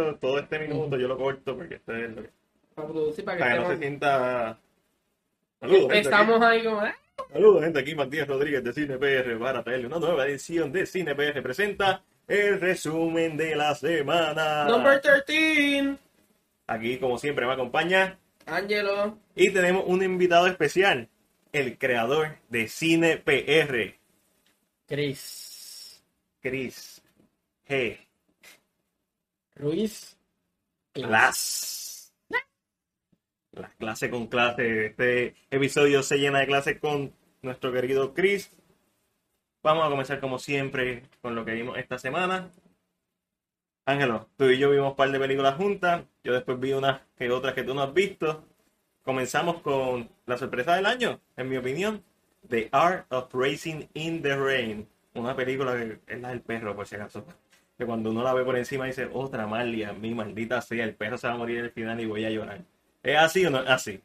esto, todo este minuto yo lo corto porque esto es lo que... Para producir, para que, Para que no se sienta... Saludos, gente, Empezamos ahí como, ¿eh? Saludos, gente. Aquí Matías Rodríguez de Cine PR para traerle una nueva edición de Cine PR. Presenta el resumen de la semana. Number 13. Aquí, como siempre, me acompaña Angelo. y tenemos un invitado especial, el creador de Cine PR, Chris Chris G. Ruiz Class. La clase con clase. Este episodio se llena de clases con nuestro querido Chris. Vamos a comenzar como siempre con lo que vimos esta semana. Ángelo, tú y yo vimos un par de películas juntas. Yo después vi unas que otras que tú no has visto. Comenzamos con la sorpresa del año, en mi opinión. The Art of Racing in the Rain. Una película que es la del perro, por si acaso. Que cuando uno la ve por encima dice, otra Marlia, mi maldita sea, el perro se va a morir al final y voy a llorar. ¿Es así o no es así?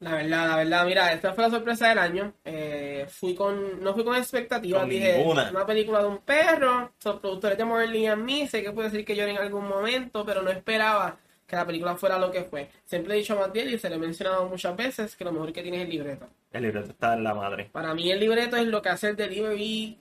La verdad, la verdad, mira, esta fue la sorpresa del año. Eh, fui con, no fui con expectativas, Con dije, ninguna. una película de un perro, son productores de Morley and Me, sé que puede decir que lloré en algún momento, pero no esperaba que la película fuera lo que fue. Siempre he dicho a Matías y se lo he mencionado muchas veces que lo mejor que tiene es el libreto. El libreto está en la madre. Para mí el libreto es lo que hace el delivery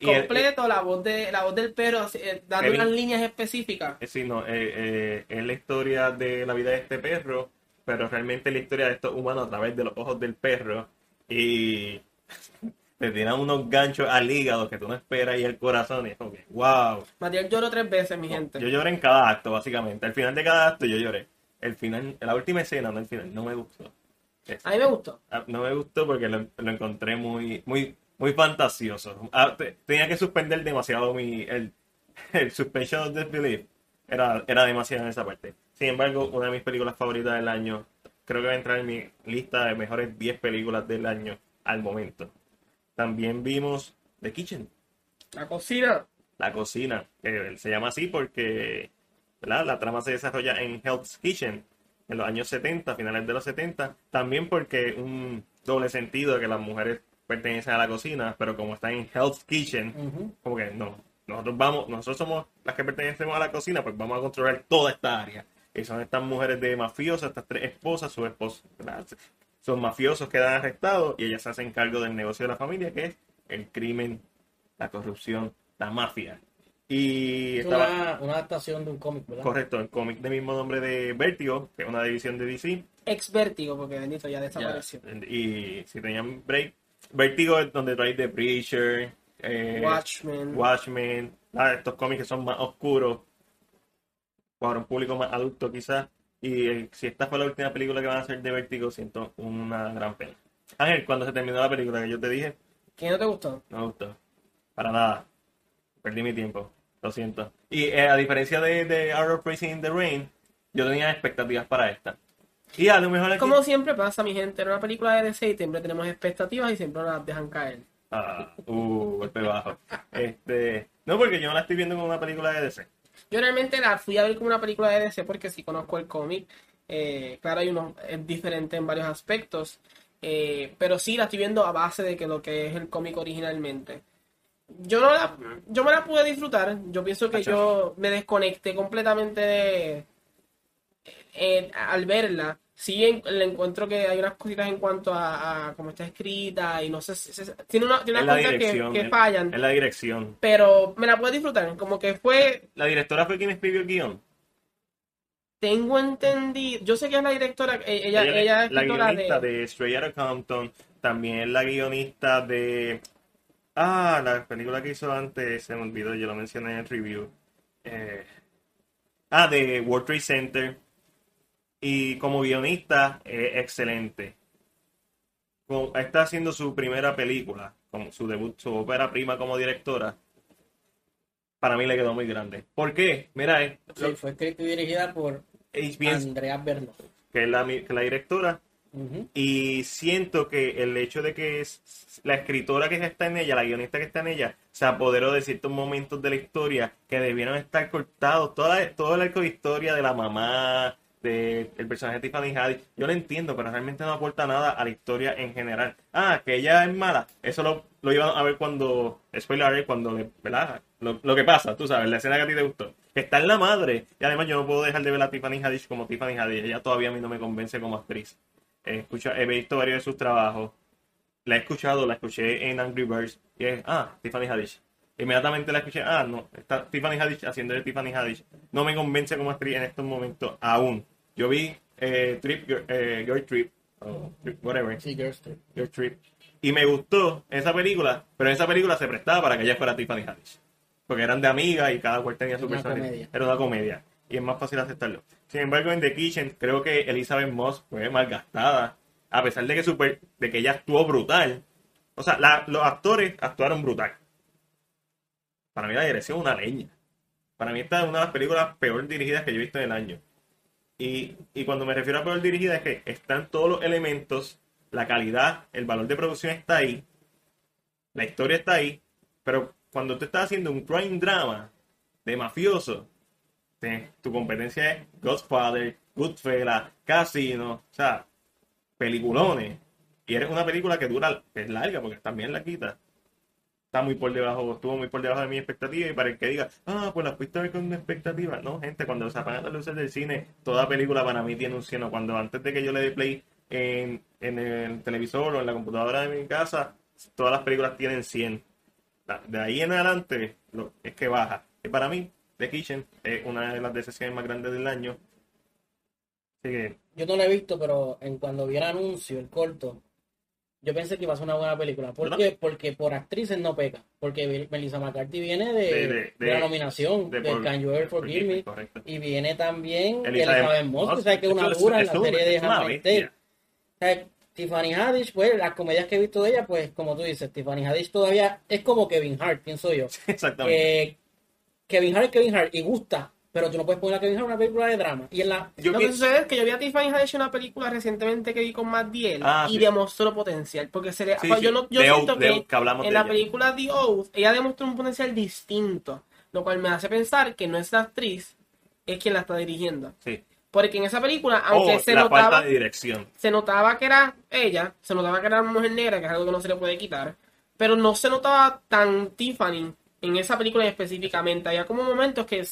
El- completo, la voz de la voz del perro, eh, dando unas líneas específicas. Eh, Sí, no, eh, eh, es la historia de la vida de este perro, pero realmente es la historia de estos humanos a través de los ojos del perro. Y te tiran unos ganchos al hígado que tú no esperas y el corazón. Y es que, wow. Matías lloró tres veces, mi gente. Yo lloré en cada acto, básicamente. Al final de cada acto yo lloré. El final, la última escena, no el final, no me gustó. A mí me gustó. Ah, No me gustó porque lo, lo encontré muy, muy, muy fantasioso. Ah, te- tenía que suspender demasiado mi, el, el suspension of disbelief. Era, era demasiado en esa parte. Sin embargo, una de mis películas favoritas del año, creo que va a entrar en mi lista de mejores 10 películas del año al momento. También vimos The Kitchen, La cocina. la cocina, que se llama así porque ¿verdad? la trama se desarrolla en Hell's Kitchen en los años 70, finales de los 70, también porque un doble sentido de que las mujeres pertenecen a la cocina, pero como están en Hell's Kitchen, como que no, nosotros vamos, nosotros somos las que pertenecemos a la cocina, pues vamos a controlar toda esta área. Y son estas mujeres de mafiosos, estas tres esposas, sus esposos, son mafiosos que dan arrestados y ellas se hacen cargo del negocio de la familia, que es el crimen, la corrupción, la mafia. Y Es estaba una, una adaptación de un cómic, ¿verdad? correcto, el cómic del mismo nombre de Vertigo, que es una división de DC. Ex vértigo, porque bendito ya Ya, desapareció. Y si tenían break, Vertigo es donde trae The Preacher, eh, Watchmen. Watchmen, ah, estos cómics que son más oscuros, para un público más adulto quizás. Y eh, si esta fue la última película que van a hacer de Vertigo, siento una gran pena. Ángel, cuando se terminó la película que yo te dije, ¿Qué no te gustó? no me gustó. Para nada. Perdí mi tiempo. Lo siento. Y eh, a diferencia de, de Art of in the Rain, yo tenía expectativas para esta. Y a lo mejor aquí... Como siempre pasa, mi gente, en una película de DC siempre tenemos expectativas y siempre las dejan caer. Ah, uh, golpe bajo. Este, no, porque yo no la estoy viendo como una película de DC. Yo realmente la fui a ver como una película de DC porque sí conozco el cómic. Eh, claro, hay uno, es diferente en varios aspectos. eh, pero sí la estoy viendo a base de que lo que es el cómic originalmente. Yo no la, yo me la pude disfrutar. Yo pienso que yo me desconecté completamente de, eh, al verla. Sí en- le encuentro que hay unas cositas en cuanto a, a cómo está escrita y no sé si si- tiene una, tiene unas cosas que, que fallan, Es la dirección. pero me la pude disfrutar. Como que fue La directora fue quien escribió el guion. Tengo entendido, yo sé que es la directora, eh, ella, ella, es la guionista de, de, Straight Outta Compton. También es la guionista de... Ah, la película que hizo antes, se me olvidó, yo lo mencioné en el review. Eh, ah, de World Trade Center. Y como guionista, es excelente. Como- está haciendo su primera película, como su debut, su ópera prima como directora. Para mí le quedó muy grande. ¿Por qué? Mira, Sí, fue escrita y dirigida por Andrea Berno. que es la, mi- que es la directora, y siento que el hecho de que es la escritora que está en ella, la guionista que está en ella, se apoderó de ciertos momentos de la historia que debieron estar cortados. Toda la- todo el arco de historia de la mamá, de el personaje de Tiffany Haddish, yo lo entiendo, pero realmente no aporta nada a la historia en general. Ah, que ella es mala, eso lo, lo iban a ver cuando, spoiler cuando ¿verdad? Lo, lo que pasa, tú sabes, la escena que a ti te gustó. Está en la madre, y además yo no puedo dejar de ver a Tiffany Haddish como Tiffany Haddish, ella todavía a mí no me convence como actriz. He, escuchado, he visto varios de sus trabajos, la he escuchado, la escuché en Angry Birds, y es, ah, Tiffany Haddish. Inmediatamente la escuché, ah, no, está Tiffany Haddish haciendo de Tiffany Haddish. No me convence como actriz en estos momentos aún. Yo vi eh, Trip, eh, Your Trip, o Trip, whatever, Sí, Girls Trip. Your Trip. Y me gustó esa película, pero en esa película se prestaba para que ella fuera Tiffany Haddish. Porque eran de amigas y cada cual tenía su personalidad. Era una comedia. Y es más fácil aceptarlo. Sin embargo, en The Kitchen, creo que Elizabeth Moss fue malgastada. A pesar de que, super, de que ella actuó brutal. O sea, la- los actores actuaron brutal. Para mí la dirección es una leña. Para mí esta es una de las películas peor dirigidas que yo he visto en el año. Y, y cuando me refiero a peor dirigida es que están todos los elementos, la calidad, el valor de producción está ahí, la historia está ahí, pero cuando tú estás haciendo un crime drama de mafioso, tu competencia es Godfather, Goodfellas, Casino, o sea, peliculones. Y eres una película que dura, es larga, porque también la quita. Está muy por debajo, estuvo muy por debajo de mi expectativa. Y para el que diga, ah, pues la fuiste a ver con una expectativa. No, gente, cuando se apagan las luces del cine, toda película para mí tiene un cielo. Cuando antes de que yo le dé play en, en el televisor o en la computadora de mi casa, todas las películas tienen 100. La- De ahí en adelante es que baja. Y para mí, The Kitchen es una de las decepciones más grandes del año. Así que, Yo no lo he visto, pero en cuando vi el anuncio, el corto, yo pensé que iba a ser una buena película. ¿Por qué? Porque por actrices no peca. Porque Melissa McCarthy viene de, De- de- de de- la nominación de de, por- Can You Ever Forgive Me. correcto. Y viene también Elizabeth Moss, que sabes que es una dura en la serie de sea, Tiffany Haddish, pues las comedias que he visto de ella, pues como tú dices, Tiffany Haddish todavía es como Kevin Hart, pienso yo. Exactamente. Eh, Kevin Hart es Kevin Hart y gusta, pero tú no puedes poner a Kevin Hart en una película de drama. Y en la Yo lo que sucede es que yo vi a Tiffany Haddish en una película recientemente que vi con Matt Diel Ah, y sí. demostró potencial. Porque se le, Sí, yo, sí. no, yo siento Oath, que, en de la ella. película The Oath ella demostró un potencial distinto. Lo cual me hace pensar que no es la actriz, es quien la está dirigiendo. sí. Porque en esa película, aunque O se la notaba falta de dirección. se notaba que era ella, se notaba que era una mujer negra, que es algo que no se le puede quitar, pero no se notaba tan Tiffany en esa película específicamente. Había como momentos que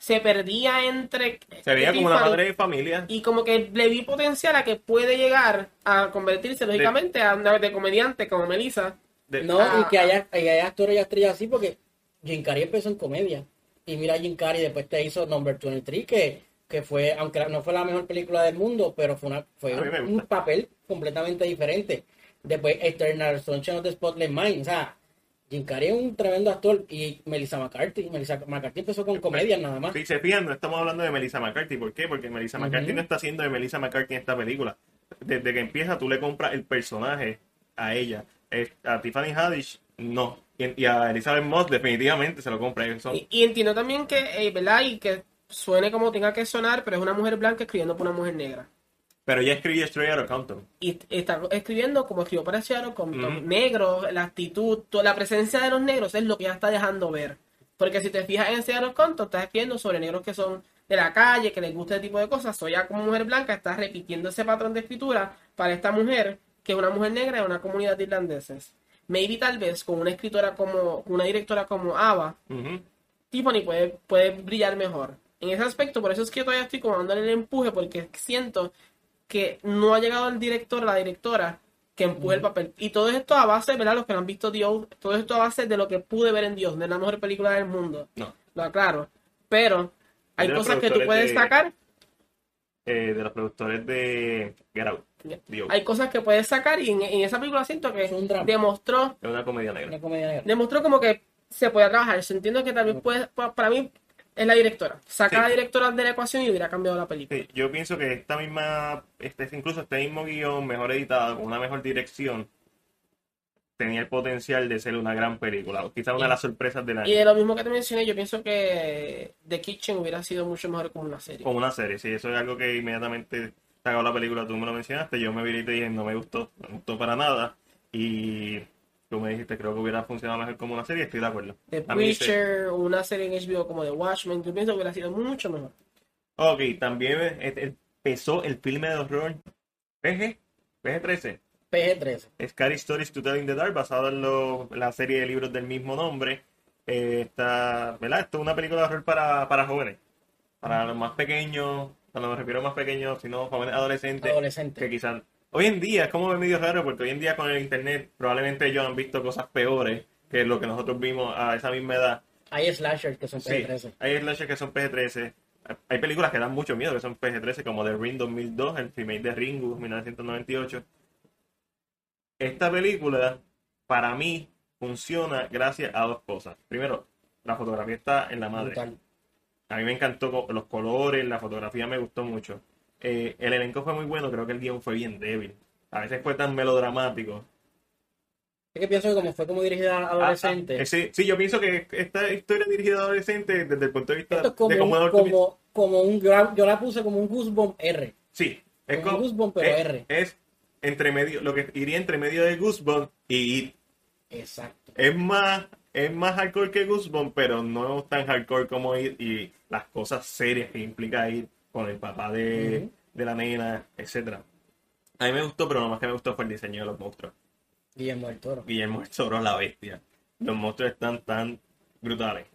se perdía entre Se veía como una madre de familia. y como que le vi potencial a que puede llegar a convertirse lógicamente a una de comediante como Melissa. de- No, Ah, y que haya, y haya actores y actrices así, porque Jim Carrey empezó en comedia. Y mira, Jim Carrey después te hizo Number 23, que, que fue, aunque no fue la mejor película del mundo, pero fue, una, fue un, papel completamente diferente. Después Eternal Sunshine of the Spotless Mind. O sea, Jim Carrey es un tremendo actor. Y Melissa McCarthy. Melissa McCarthy empezó con comedia nada más. Si se fijan, no estamos hablando de Melissa McCarthy. ¿Por qué? Porque Melissa Ujú. McCarthy no está haciendo de Melissa McCarthy en esta película. Desde que empieza, tú le compras el personaje a ella. A Tiffany Haddish, no. Y a Elizabeth Moss, definitivamente se lo compra. Son- Y, y entiendo también que, eh, ¿verdad? Y que suene como tenga que sonar, pero es una mujer blanca escribiendo por una mujer negra. Pero ya escribí Straight Outta Compton. y está escribiendo como escribió para Seattle con Ujú. con negros, la actitud, la presencia de los negros es lo que ya está dejando ver. Porque si te fijas en Seattle Compton, estás escribiendo sobre negros que son de la calle, que les gusta ese tipo de cosas. Soy ya como mujer blanca, estás repitiendo ese patrón de escritura para esta mujer, que es una mujer negra de una comunidad de irlandeses. Maybe tal vez con una escritora como, una directora como Ava, Ujú. Tiffany puede, puede brillar mejor. En ese aspecto, por eso es que todavía estoy como dándole el empuje, porque siento que no ha llegado el director, la directora, que empuje el papel. Y todo esto a base, ¿verdad? Los que no han visto Dios, todo esto a base de lo que pude ver en Dios, es la mejor película del mundo. No. Lo aclaro. Pero hay de cosas que tú puedes de- sacar, Eh, de los productores de Get Out. Hay cosas que puedes sacar, y en, en esa película siento que Es un drama. demostró Es una comedia negra. Una comedia negra. demostró como que se podía trabajar. Yo entiendo que también puede, pa- para mí es la directora. Saca Sí. a la directora de la ecuación y hubiera cambiado la película. Sí, yo pienso que esta misma, este, incluso este mismo guion, mejor editado, con una mejor dirección, tenía el potencial de ser una gran película. O quizás una de las sorpresas del Y de año. lo mismo que te mencioné, yo pienso que The Kitchen hubiera sido mucho mejor como una serie. Como una serie, sí, eso es algo que inmediatamente sacó la película, tú me lo mencionaste, yo me vi y te dije, no me gustó, no me gustó para nada. Y tú me dijiste, creo que hubiera funcionado mejor como una serie, estoy de acuerdo. The. Preacher, una serie en HBO como The Watchmen, yo pienso que hubiera sido mucho mejor. Ok, también eh, empezó el filme de horror PG, PG-13. PG-13. Scary Stories to Tell in the Dark, basado en lo- la serie de libros del mismo nombre. Eh, está, ¿verdad? Esto es una película de horror para, para jóvenes, para los más pequeños, cuando me refiero a más pequeños, sino jóvenes adolescentes, Adolescente. que quizás... Hoy en día es como medio raro, porque hoy en día con el internet probablemente ellos han visto cosas peores que lo que nosotros vimos a esa misma edad. Hay slashers que son Sí, PG-13. hay slashers que son PG-13. Hay películas que dan mucho miedo que son PG-13, como The Ring 2002, el remake de Ringu 1998. Esta película, para mí, funciona gracias a dos cosas. Primero, la fotografía está en la madre. A mí me encantó los colores, la fotografía me gustó mucho. Eh, el elenco fue muy bueno, creo que el guion fue bien débil. A veces fue tan melodramático. Es que pienso que como fue como dirigida a Ah, adolescentes, ah, ese- sí, yo pienso que esta historia dirigida a adolescentes desde el punto de vista es como, de cómo un, como, como un yo la puse como un Goosebump R. Sí, es Como como Goosebump, pero es, R. es entre medio, lo que iría entre medio de Goosebump y It. Exacto. Es más, es más hardcore que Goosebump, pero no tan hardcore como It y las cosas serias que implica ir con el papá de, de la nena, etcétera. A mí me gustó, pero lo más que me gustó fue el diseño de los monstruos. Guillermo del Toro. Guillermo del Toro, la bestia. Los monstruos están tan brutales.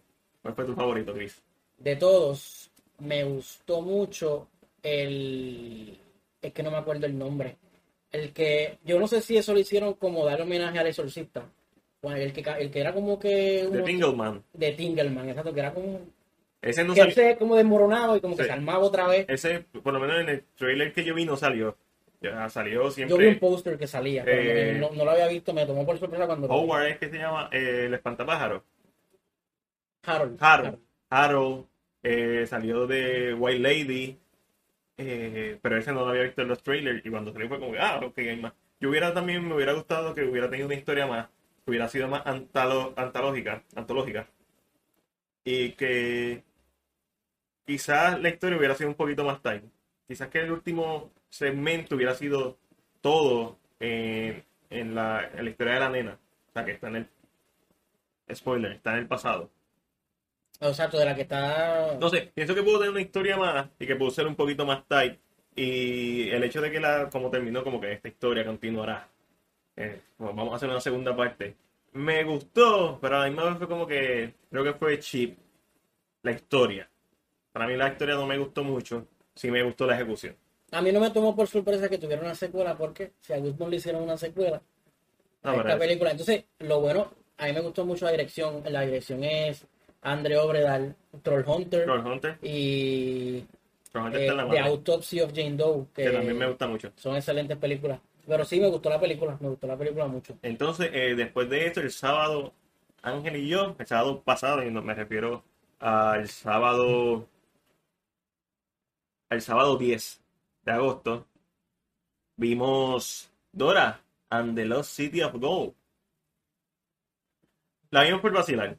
¿Cuál fue tu favorito, Chris? De todos, me gustó mucho el... Es que no me acuerdo el nombre. El que... Yo no sé si eso lo hicieron como dar homenaje al exorcista. Bueno, el que, el que era como que... Uno- Tingleman. de Tingelman, exacto, que era como... Ese no que salió. se como desmoronado y como que se armaba otra vez. Ese, por lo menos en el trailer que yo vi, no salió. Ya salió Yo siempre. vi un póster que salía, pero Eh, no, no lo había visto, me tomó por sorpresa cuando lo. Howard es que se llama eh, el espantapájaro. Harold. Harold. Harold eh, salió de White Lady. pero ese no lo había visto en los trailers. Y cuando salió fue como, ah, ok, hay más. Yo hubiera también, me hubiera gustado que hubiera tenido una historia más. Que hubiera sido más antalo- antológica. Antológica. Y que quizás la historia hubiera sido un poquito más time. Quizás que el último segmento hubiera sido todo en, en la, en la historia de la nena. O sea, que está en el. Spoiler, está en el pasado. Exacto, de la que está... No sé, pienso que pudo tener una historia más y que pudo ser un poquito más tight. Y el hecho de que la, como terminó, como que esta historia continuará. Eh, bueno, vamos a hacer una segunda parte. Me gustó, pero a la misma vez fue como que creo que fue cheap la historia. Para mí la historia no me gustó mucho, sí me gustó la ejecución. A mí no me tomó por sorpresa que tuviera una secuela, porque si a Guzmán le hicieron una secuela No, a pero esta eso- película. Entonces, lo bueno, a mí me gustó mucho la dirección. La dirección es Andre Obredal, Troll Hunter Troll Hunter, y Troll Hunter eh, está en la The madre, Autopsy of Jane Doe, que, que también me gusta mucho. son excelentes películas. Pero sí me gustó la película, me gustó la película mucho. Entonces, eh, después de esto, el sábado, Ángel y yo, el sábado pasado, y no me refiero al sábado, al sábado 10 de agosto, vimos Dora and the Lost City of Gold. La vimos por vacilar.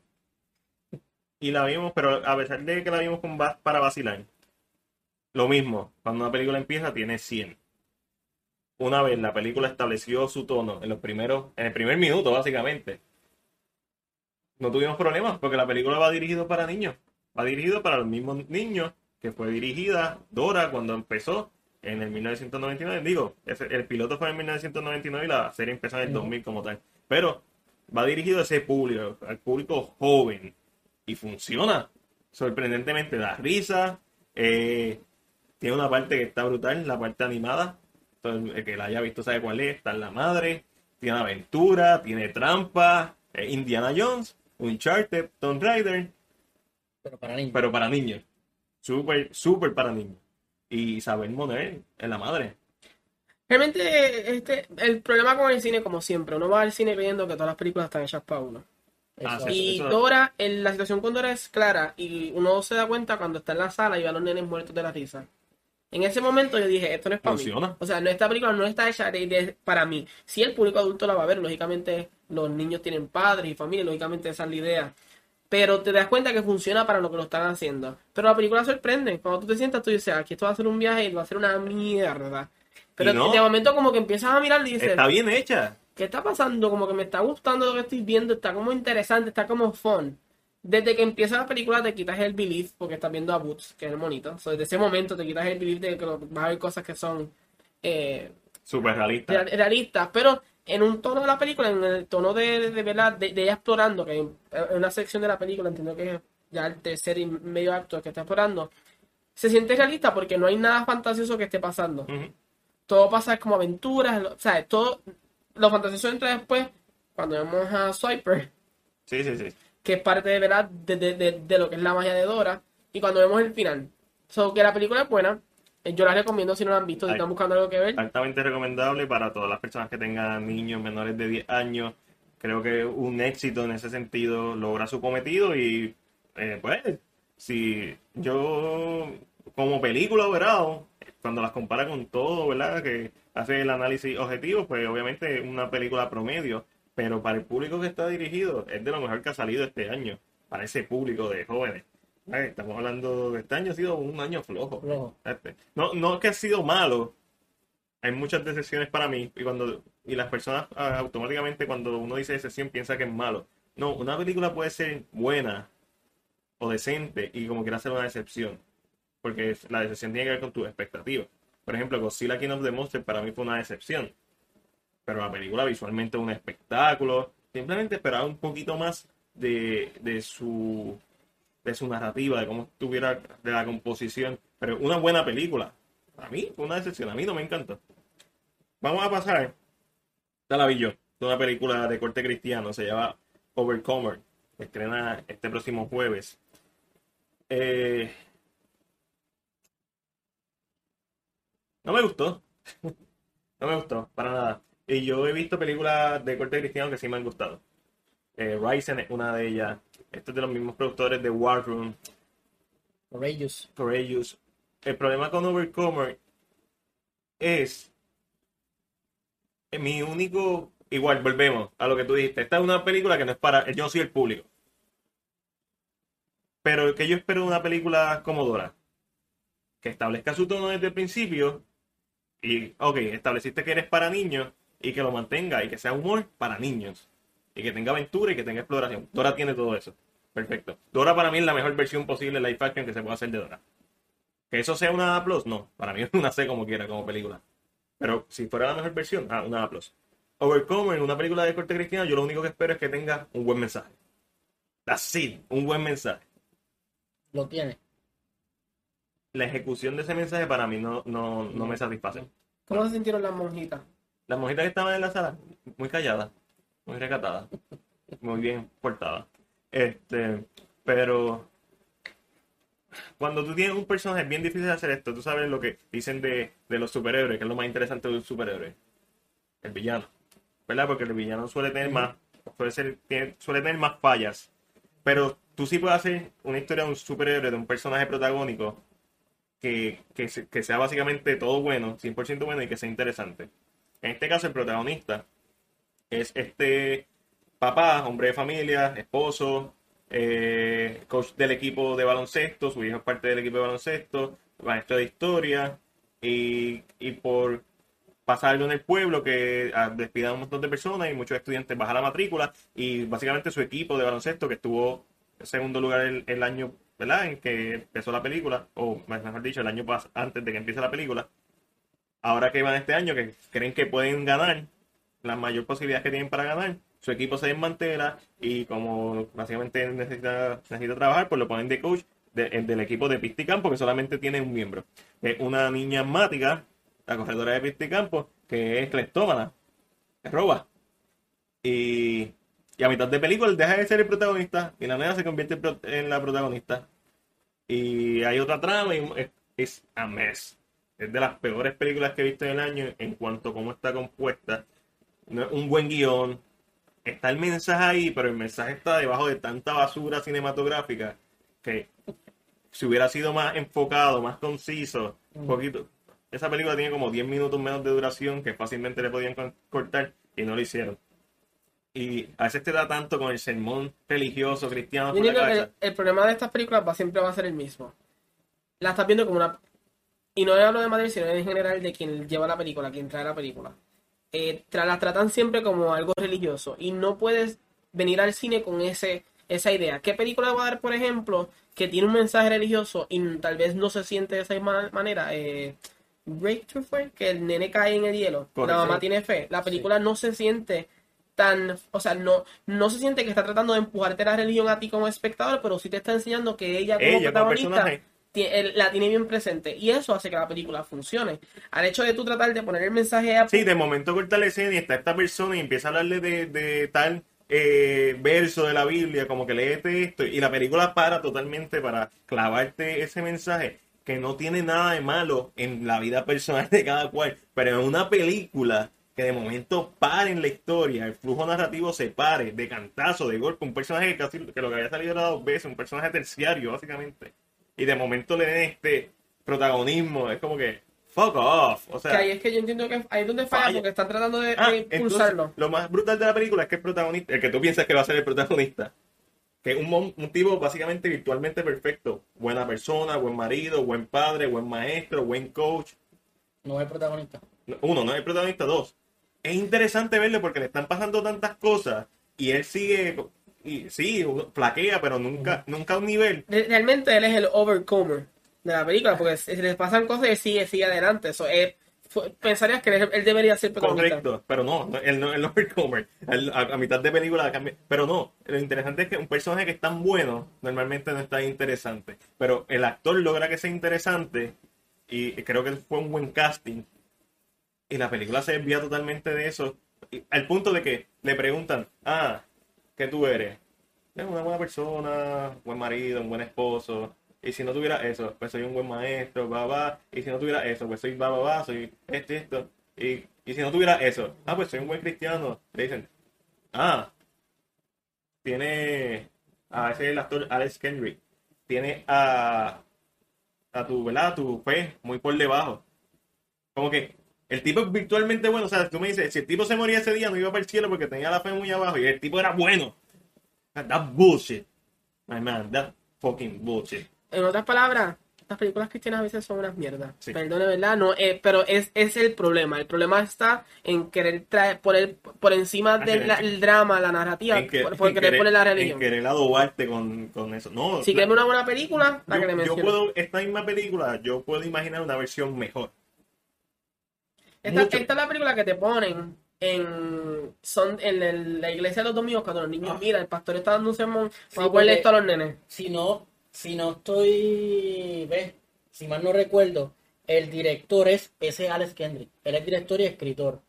Y la vimos, pero a pesar de que la vimos con va- para vacilar, lo mismo, cuando una película empieza tiene 100 una vez la película estableció su tono en los primeros, en el primer minuto básicamente, no tuvimos problemas porque la película va dirigido para niños, va dirigido para los mismos niños que fue dirigida Dora cuando empezó en el 1999. Digo, el piloto fue en 1999 y la serie empezó en el Ujú. 2000 como tal. Pero va dirigido a ese público, al público joven y funciona. Sorprendentemente da risa, eh, tiene una parte que está brutal, la parte animada. El que la haya visto sabe cuál es. Está en la madre. Tiene aventura, tiene trampa. eh, Indiana Jones, Uncharted, Tomb Raider, Pero para niños. pero para niños. Súper, súper para niños. Y Isabel Moner en la madre. Realmente, este, el problema con el cine, como siempre, uno va al cine creyendo que todas las películas están hechas para uno. Ah. Y eso- Dora, en la situación con Dora es clara y uno se da cuenta cuando está en la sala y ve a los nenes muertos de la risa. En ese momento yo dije, esto no es para mí. O sea, no, esta película no está hecha de- de- para mí. Si el público adulto la va a ver, lógicamente los niños tienen padres y familia, lógicamente esa es la idea. Pero te das cuenta que funciona para lo que lo están haciendo. Pero la película sorprende. Cuando tú te sientas, tú dices, aquí esto va a ser un viaje y va a ser una mierda. Pero no. de momento como que empiezas a mirar y dices, Está bien hecha. ¿qué está pasando? Como que me está gustando lo que estoy viendo, está como interesante, está como fun. desde que empieza la película te quitas el belief porque estás viendo a Boots, que es el monito. So, desde ese momento te quitas el belief de que vas a ver cosas que son eh, Súper realista. real- realistas, pero en un tono de la película, en el tono de, de, verdad, de, de ella explorando, que en una sección de la película, entiendo que es ya el tercer y medio acto que está explorando, se siente realista porque no hay nada fantasioso que esté pasando. Todo pasa como aventuras, o sea, todo lo fantasioso entra después cuando vemos a Swiper, Sí, sí, sí. que es parte de verdad de, de- de- lo que es la magia de Dora, y cuando vemos el final. So, que la película es buena, yo la recomiendo si no la han visto, si están buscando algo que ver. altamente recomendable para todas las personas que tengan niños menores de 10 años. Creo que un éxito en ese sentido logra su cometido y eh, pues si yo como película overall, cuando las compara con todo, ¿verdad? Que hace el análisis objetivo, pues obviamente es una película promedio, pero para el público que está dirigido es de lo mejor que ha salido este año, para ese público de jóvenes. Ay, Estamos hablando de este año ha sido un año flojo. Flojo. Este, No, no es que ha sido malo. Hay muchas decepciones para mí y cuando y las personas ah, automáticamente cuando uno dice decepción piensa que es malo. No, una película puede ser buena o decente y como quiera ser una decepción, porque la decepción tiene que ver con tus expectativas. Por ejemplo, Godzilla King of the Monsters para mí fue una decepción, pero la película visualmente es un espectáculo. Simplemente esperaba un poquito más de, de su de su narrativa, de cómo estuviera de la composición, pero una buena película. Para mí una decepción, a mí no me encantó. Vamos a pasar, ya la vi yo, de una película de corte cristiano, se llama Overcomer, estrena este próximo jueves. Eh, no me gustó, no me gustó, para nada. Y yo he visto películas de corte cristiano que sí me han gustado. Eh, Ryzen es una de ellas. Este es de los mismos productores de War Room, Courageous. Courageous. El problema con Overcomer es eh, mi único. Igual, volvemos a lo que tú dijiste. Esta es una película que no es para. Yo soy el público. Pero que yo espero de una película como Dora. Que establezca su tono desde el principio. Y, ok, estableciste que eres para niños. Y que lo mantenga. Y que sea humor para niños. Y que tenga aventura y que tenga exploración. Dora tiene todo eso. Perfecto. Dora para mí es la mejor versión posible live action que se pueda hacer de Dora. Que eso sea una A+, no. Para mí es una C como quiera, como película. Pero si fuera la mejor versión, ah, una A+. Overcomer, una película de corte cristiano, yo lo único que espero es que tenga un buen mensaje. Así, un buen mensaje. Lo tiene. La ejecución de ese mensaje para mí no, no, no me satisface. ¿Cómo se sintieron las monjitas? Las monjitas que estaban en la sala, muy calladas, muy recatadas, muy bien portadas. Este, pero cuando tú tienes un personaje bien difícil de hacer esto. Tú sabes lo que dicen de, de los superhéroes, que es lo más interesante de un superhéroe. El villano. ¿Verdad? Porque el villano suele tener más, suele, ser- suele tener más fallas. Pero tú sí puedes hacer una historia de un superhéroe, de un personaje protagónico, que, que, que sea básicamente todo bueno, 100% bueno y que sea interesante. En este caso, el protagonista es este papá, hombre de familia, esposo, eh, coach del equipo de baloncesto, su hijo es parte del equipo de baloncesto, maestro de historia, y, y por pasar algo en el pueblo que ah, despidan a un montón de personas y muchos estudiantes bajan la matrícula, y básicamente su equipo de baloncesto que estuvo en segundo lugar el, el año ¿verdad? en que empezó la película, o mejor dicho, el año antes de que empiece la película, ahora que van este año, que creen que pueden ganar, la mayor posibilidad que tienen para ganar, su equipo se desmantela y como básicamente necesita, necesita trabajar, pues lo ponen de coach el del equipo de Pisticampo, que solamente tiene un miembro. Es una niña asmática, la corredora de Pisticampo, que es cleptómana, que roba. Y, y a mitad de película deja de ser el protagonista y la nena se convierte en la protagonista. Y hay otra trama y es, a mess. Es de las peores películas que he visto en el año en cuanto a cómo está compuesta. No es un buen guion. Está el mensaje ahí, pero el mensaje está debajo de tanta basura cinematográfica que si hubiera sido más enfocado, más conciso, un poquito. Esa película tiene como 10 minutos menos de duración que fácilmente le podían cortar y no lo hicieron. Y a veces te da tanto con el sermón religioso cristiano Yo por la que el problema de estas películas va, siempre va a ser el mismo. La estás viendo como una... Y no hablo de Madrid, sino en general de quien lleva la película, quien trae la película. Eh, tra- las tratan siempre como algo religioso. Y no puedes venir al cine con ese esa idea. ¿Qué película va a dar, por ejemplo, que tiene un mensaje religioso y tal vez no se siente de esa ma- manera? Eh, Breakthrough fue que el nene cae en el hielo, Correcto. la mamá tiene fe. La película no se siente tan, o sea, no, no se siente que está tratando de empujarte la religión a ti como espectador, pero sí te está enseñando que ella como Ella protagonista. La tiene bien presente y eso hace que la película funcione. Al hecho de tú tratar de poner el mensaje a Sí, de momento corta la escena y está esta persona y empieza a hablarle de, de tal eh, verso de la Biblia, como que léete esto, y la película para totalmente para clavarte ese mensaje que no tiene nada de malo en la vida personal de cada cual, pero en una película que de momento pare en la historia, el flujo narrativo se pare, de cantazo, de golpe, un personaje que que lo que había salido era dos veces, un personaje terciario, básicamente, y de momento le den este protagonismo, es como que fuck off, o sea, que ahí es que yo entiendo que ahí es donde falla, Falla. porque están tratando de, Ah, de entonces, impulsarlo. lo más brutal de la película es que el protagonista, el que tú piensas que va a ser el protagonista, que es un, mon- un tipo básicamente virtualmente perfecto, buena persona, buen marido, buen padre, buen maestro, buen coach. No es el protagonista. Uno, no es el protagonista, dos. Es interesante verlo porque le están pasando tantas cosas y él sigue, y sí, flaquea, pero nunca, nunca a un nivel. Re- Realmente él es el overcomer de la película, porque si les pasan cosas él sigue, sigue adelante. Eso es, pensarías que él, debería ser protagonista. Correcto, pero no, él no, él no es Overcomer. Él a, a mitad de película cambia. Pero no, lo interesante es que un personaje que es tan bueno normalmente no está interesante. Pero el actor logra que sea interesante y creo que fue un buen casting. Y la película se desvía totalmente de eso. y- al punto de que le preguntan, ah, ¿qué tú eres? Una buena persona, buen marido, un buen esposo. Y si no tuviera eso, pues soy un buen maestro, va, va. Y si no tuviera eso, pues soy va, va, va, soy este, esto. Y, y si no tuviera eso, ah, pues soy un buen cristiano. Le dicen, ah, tiene, a ese es el actor Alex Kendrick, tiene a, a tu, ¿verdad? A tu fe muy por debajo. Como que el tipo es virtualmente bueno. O sea, tú me dices, si el tipo se moría ese día, no iba para el cielo porque tenía la fe muy abajo. Y el tipo era bueno. That's bullshit. My man, that's fucking bullshit. En otras palabras, las películas cristianas a veces son unas mierdas. Sí. Perdón, de verdad, no, eh, pero es, es el problema. El problema está en querer traer, poner por encima Así del drama, la narrativa, En que- por, por en querer poner la en religión. querer adobarte con, con eso. No, Si la- queremos una buena película, la que le yo, yo puedo, esta misma película, yo puedo imaginar una versión mejor. Esta, esta es la película que te ponen en son en el- la iglesia de los domingos cuando los niños Ah. mira el pastor está dando un sermón Sí, vamos a ponerle porque- esto a los nenes Si no, si no estoy, ves, si mal no recuerdo, el director es ese Alex Kendrick. Él es director y escritor,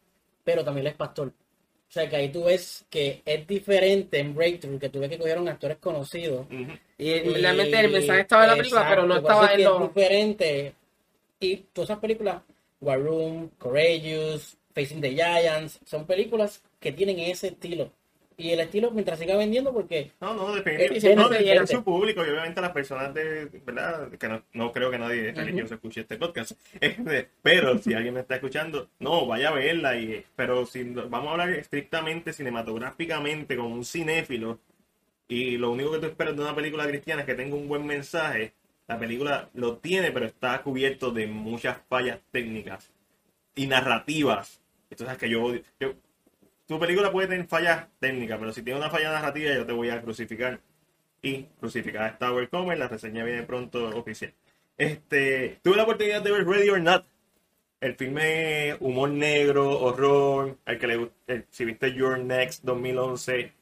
pero también él es pastor. O sea que ahí tú ves que es diferente en Breakthrough, que tú ves que cogieron actores conocidos. Ujú. y, Y- realmente el mensaje estaba en la película Exacto, pero no estaba es en los es diferente. Y todas esas películas, War Room, Courageous, Facing the Giants, son películas que tienen ese estilo. Y el estilo mientras siga vendiendo porque No, no, definitivamente. no, de- su público y obviamente las personas de, ¿verdad? Que no, no creo que nadie religioso escuche este podcast. Este, pero si alguien me está escuchando, no, vaya a verla. Y, pero si vamos a hablar estrictamente cinematográficamente como un cinéfilo y lo único que tú esperas de una película cristiana es que tenga un buen mensaje, la película lo tiene, pero está cubierto de muchas fallas técnicas y narrativas. Entonces, que yo, tu película puede tener fallas técnicas, pero si tiene una falla narrativa, yo te voy a crucificar. Y crucificar está Overcomer, la reseña viene pronto oficial. Este, tuve la oportunidad de ver Ready or Not, el filme humor negro, horror, al que le el- si viste Your Next 2011,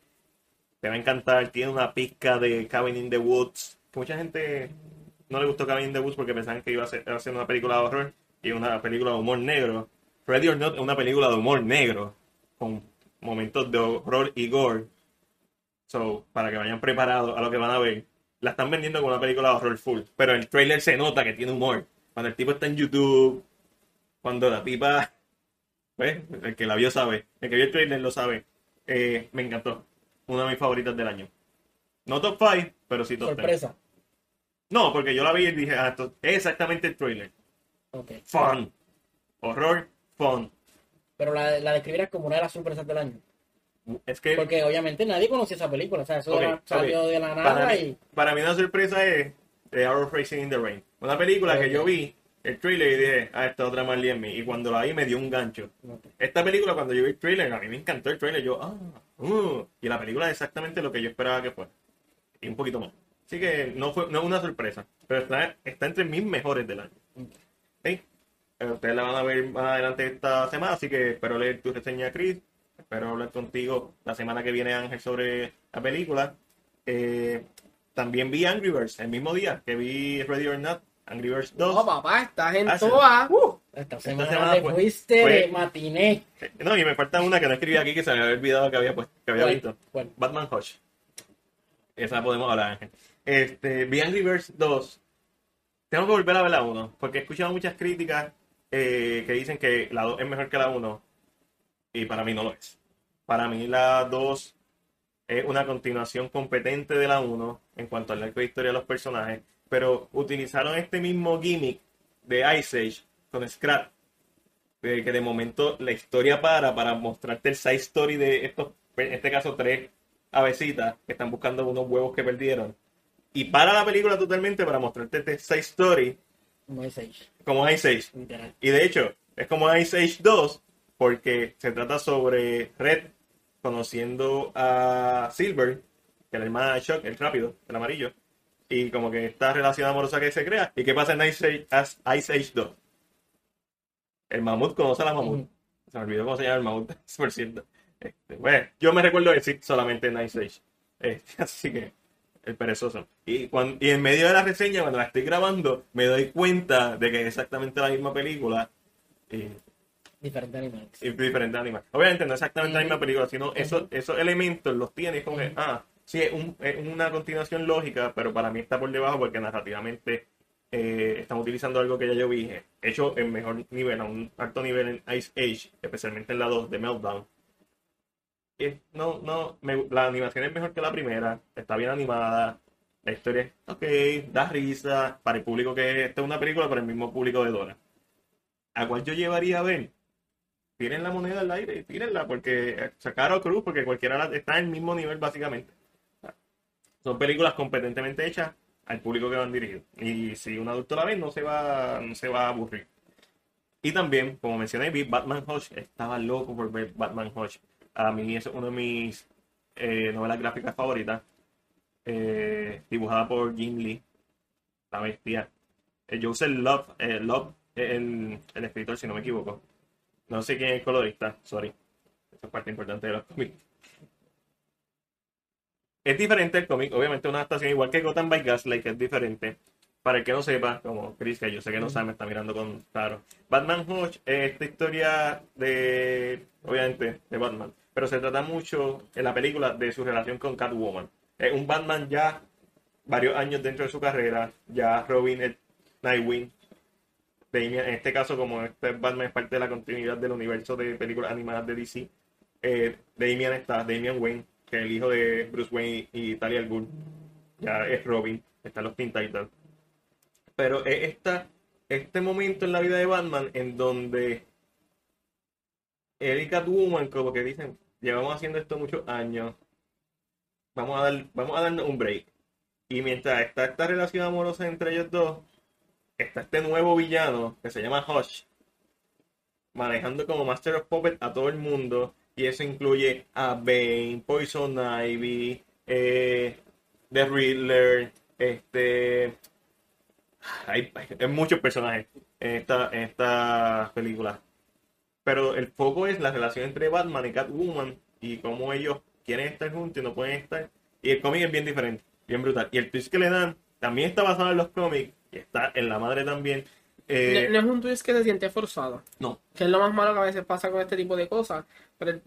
te va a encantar. Tiene una pizca de Cabin in the Woods, que mucha gente no le gustó Cabin in the Woods porque pensaban que iba a ser, a una película de horror y una película de humor negro. Ready or Not es una película de humor negro con momentos de horror y gore. So, para que vayan preparados a lo que van a ver. La están vendiendo como una película de horror full, pero el trailer se nota que tiene humor. Cuando el tipo está en YouTube, cuando la tipa, pues, el que la vio sabe, el que vio el trailer lo sabe. Eh, me encantó. Una de mis favoritas del año. No top 5, pero sí top 10. sorpresa. No, porque yo la vi y dije, ah, esto es exactamente el trailer. Ok. Fun. Horror, fun. Pero la, la describirás como una de las sorpresas del año. Es que Porque obviamente nadie conocía esa película. O sea, eso salió de la nada para, mí, y. para mí una sorpresa es The Hour of Racing in the Rain. Una película que yo vi el trailer y dije, ah, esta otra Marley en mí. Y cuando la vi me dio un gancho. Esta película, cuando yo vi el trailer, a mí me encantó el trailer. Yo, ah, uh, y la película es exactamente lo que yo esperaba que fuera. y un poquito más. Así que no fue no es una sorpresa, pero está, está entre mis mejores del año. ¿Sí? Eh, Ustedes la van a ver más adelante esta semana, así que espero leer tu reseña, Chris. Espero hablar contigo la semana que viene, Ángel, sobre la película. Eh, también vi Angry Birds el mismo día que vi Ready or Not, Angry Birds 2. No, papá, estás en Ah, toa. Uh, Esta semana, semana te fuiste de matiné. no, y me falta una que no escribí aquí que se me había olvidado que había, pues, que había visto. Batman Hush. Esa podemos hablar, Ángel. Este, vi Angry Birds 2. Tengo que volver a ver la 1, porque he escuchado muchas críticas eh, que dicen que la 2 es mejor que la 1, y para mí no lo es. Para mí la 2 es una continuación competente de la 1 en cuanto al arco de historia de los personajes, pero utilizaron este mismo gimmick de Ice Age con Scrap, de que de momento la historia para para mostrarte el side story de estos, en este caso tres avecitas que están buscando unos huevos que perdieron. Y para la película totalmente para mostrarte este side story No es Age, como Ice Age. literal. Y de hecho, es como Ice Age 2 porque se trata sobre Red conociendo a Silver, que es la hermana de Shock, el rápido, el amarillo, y como que esta relación amorosa que se crea. ¿Y qué pasa en Ice Age, as- Ice Age 2? El mamut conoce a la mamut. Ujú. Se me olvidó cómo se llama el mamut, por cierto. Este, bueno, yo me recuerdo de sí solamente en Ice Age. Este, así que, el perezoso. Y, cuando, y en medio de la reseña, cuando la estoy grabando, me doy cuenta de que es exactamente la misma película. Y, Diferente Animax. y diferentes animales. Obviamente no exactamente la misma película, sino esos, esos elementos los tiene como que, ah, sí, es, un- es una continuación lógica, pero para mí está por debajo porque narrativamente eh, están utilizando algo que ya yo vi, eh, hecho en mejor nivel, a un alto nivel en Ice Age, especialmente en la 2 de Meltdown. No, no, me- la animación es mejor que la primera, está bien animada, la historia es ok, da risa, para el público que esta es una película, para el mismo público de Dora. ¿A cuál yo llevaría a ver? tiren la moneda al aire tírenla porque sacar a Cruz porque cualquiera está en el mismo nivel básicamente. Son películas competentemente hechas al público que van dirigidas. Y si un adulto la ve no se va no se va a aburrir. Y también como mencioné vi Batman Hush estaba loco por ver Batman Hush a mí es uno de mis eh, novelas gráficas favoritas eh, dibujada por Jim Lee la bestia eh, Joseph Love eh, Love el, el escritor si no me equivoco no sé quién es el colorista, sorry. Esa es parte importante de los cómics. Es diferente el cómic, obviamente una adaptación igual que Gotham by Gaslight, que es diferente. Para el que no sepa, como Chris, que yo sé que no sabe, me está mirando con claro. Batman Hush es esta historia de, obviamente, de Batman, pero se trata mucho en la película de su relación con Catwoman. Es un Batman ya varios años dentro de su carrera, ya Robin es Nightwing, Damian, en este caso, como este Batman es parte de la continuidad del universo de películas animadas de DC, eh, Damian está, Damian Wayne, que es el hijo de Bruce Wayne y Talia al Ghul, ya es Robin, están los Teen Titans. Pero es esta, este momento en la vida de Batman en donde él y como que dicen, llevamos haciendo esto muchos años, vamos a, dar, vamos a darnos un break. Y mientras está esta relación amorosa entre ellos dos, está este nuevo villano que se llama Hush, manejando como Master of Puppet a todo el mundo. Y eso incluye a Bane, Poison Ivy, eh, The Riddler, este. Hay, hay muchos personajes en esta, en esta película. Pero el foco es la relación entre Batman y Catwoman y cómo ellos quieren estar juntos y no pueden estar. Y el cómic es bien diferente, bien brutal. Y el twist que le dan también está basado en los cómics y está en la madre también. Eh, No, no es un twist que se siente forzado. no. Que es lo más malo que a veces pasa con este tipo de cosas. Pero el-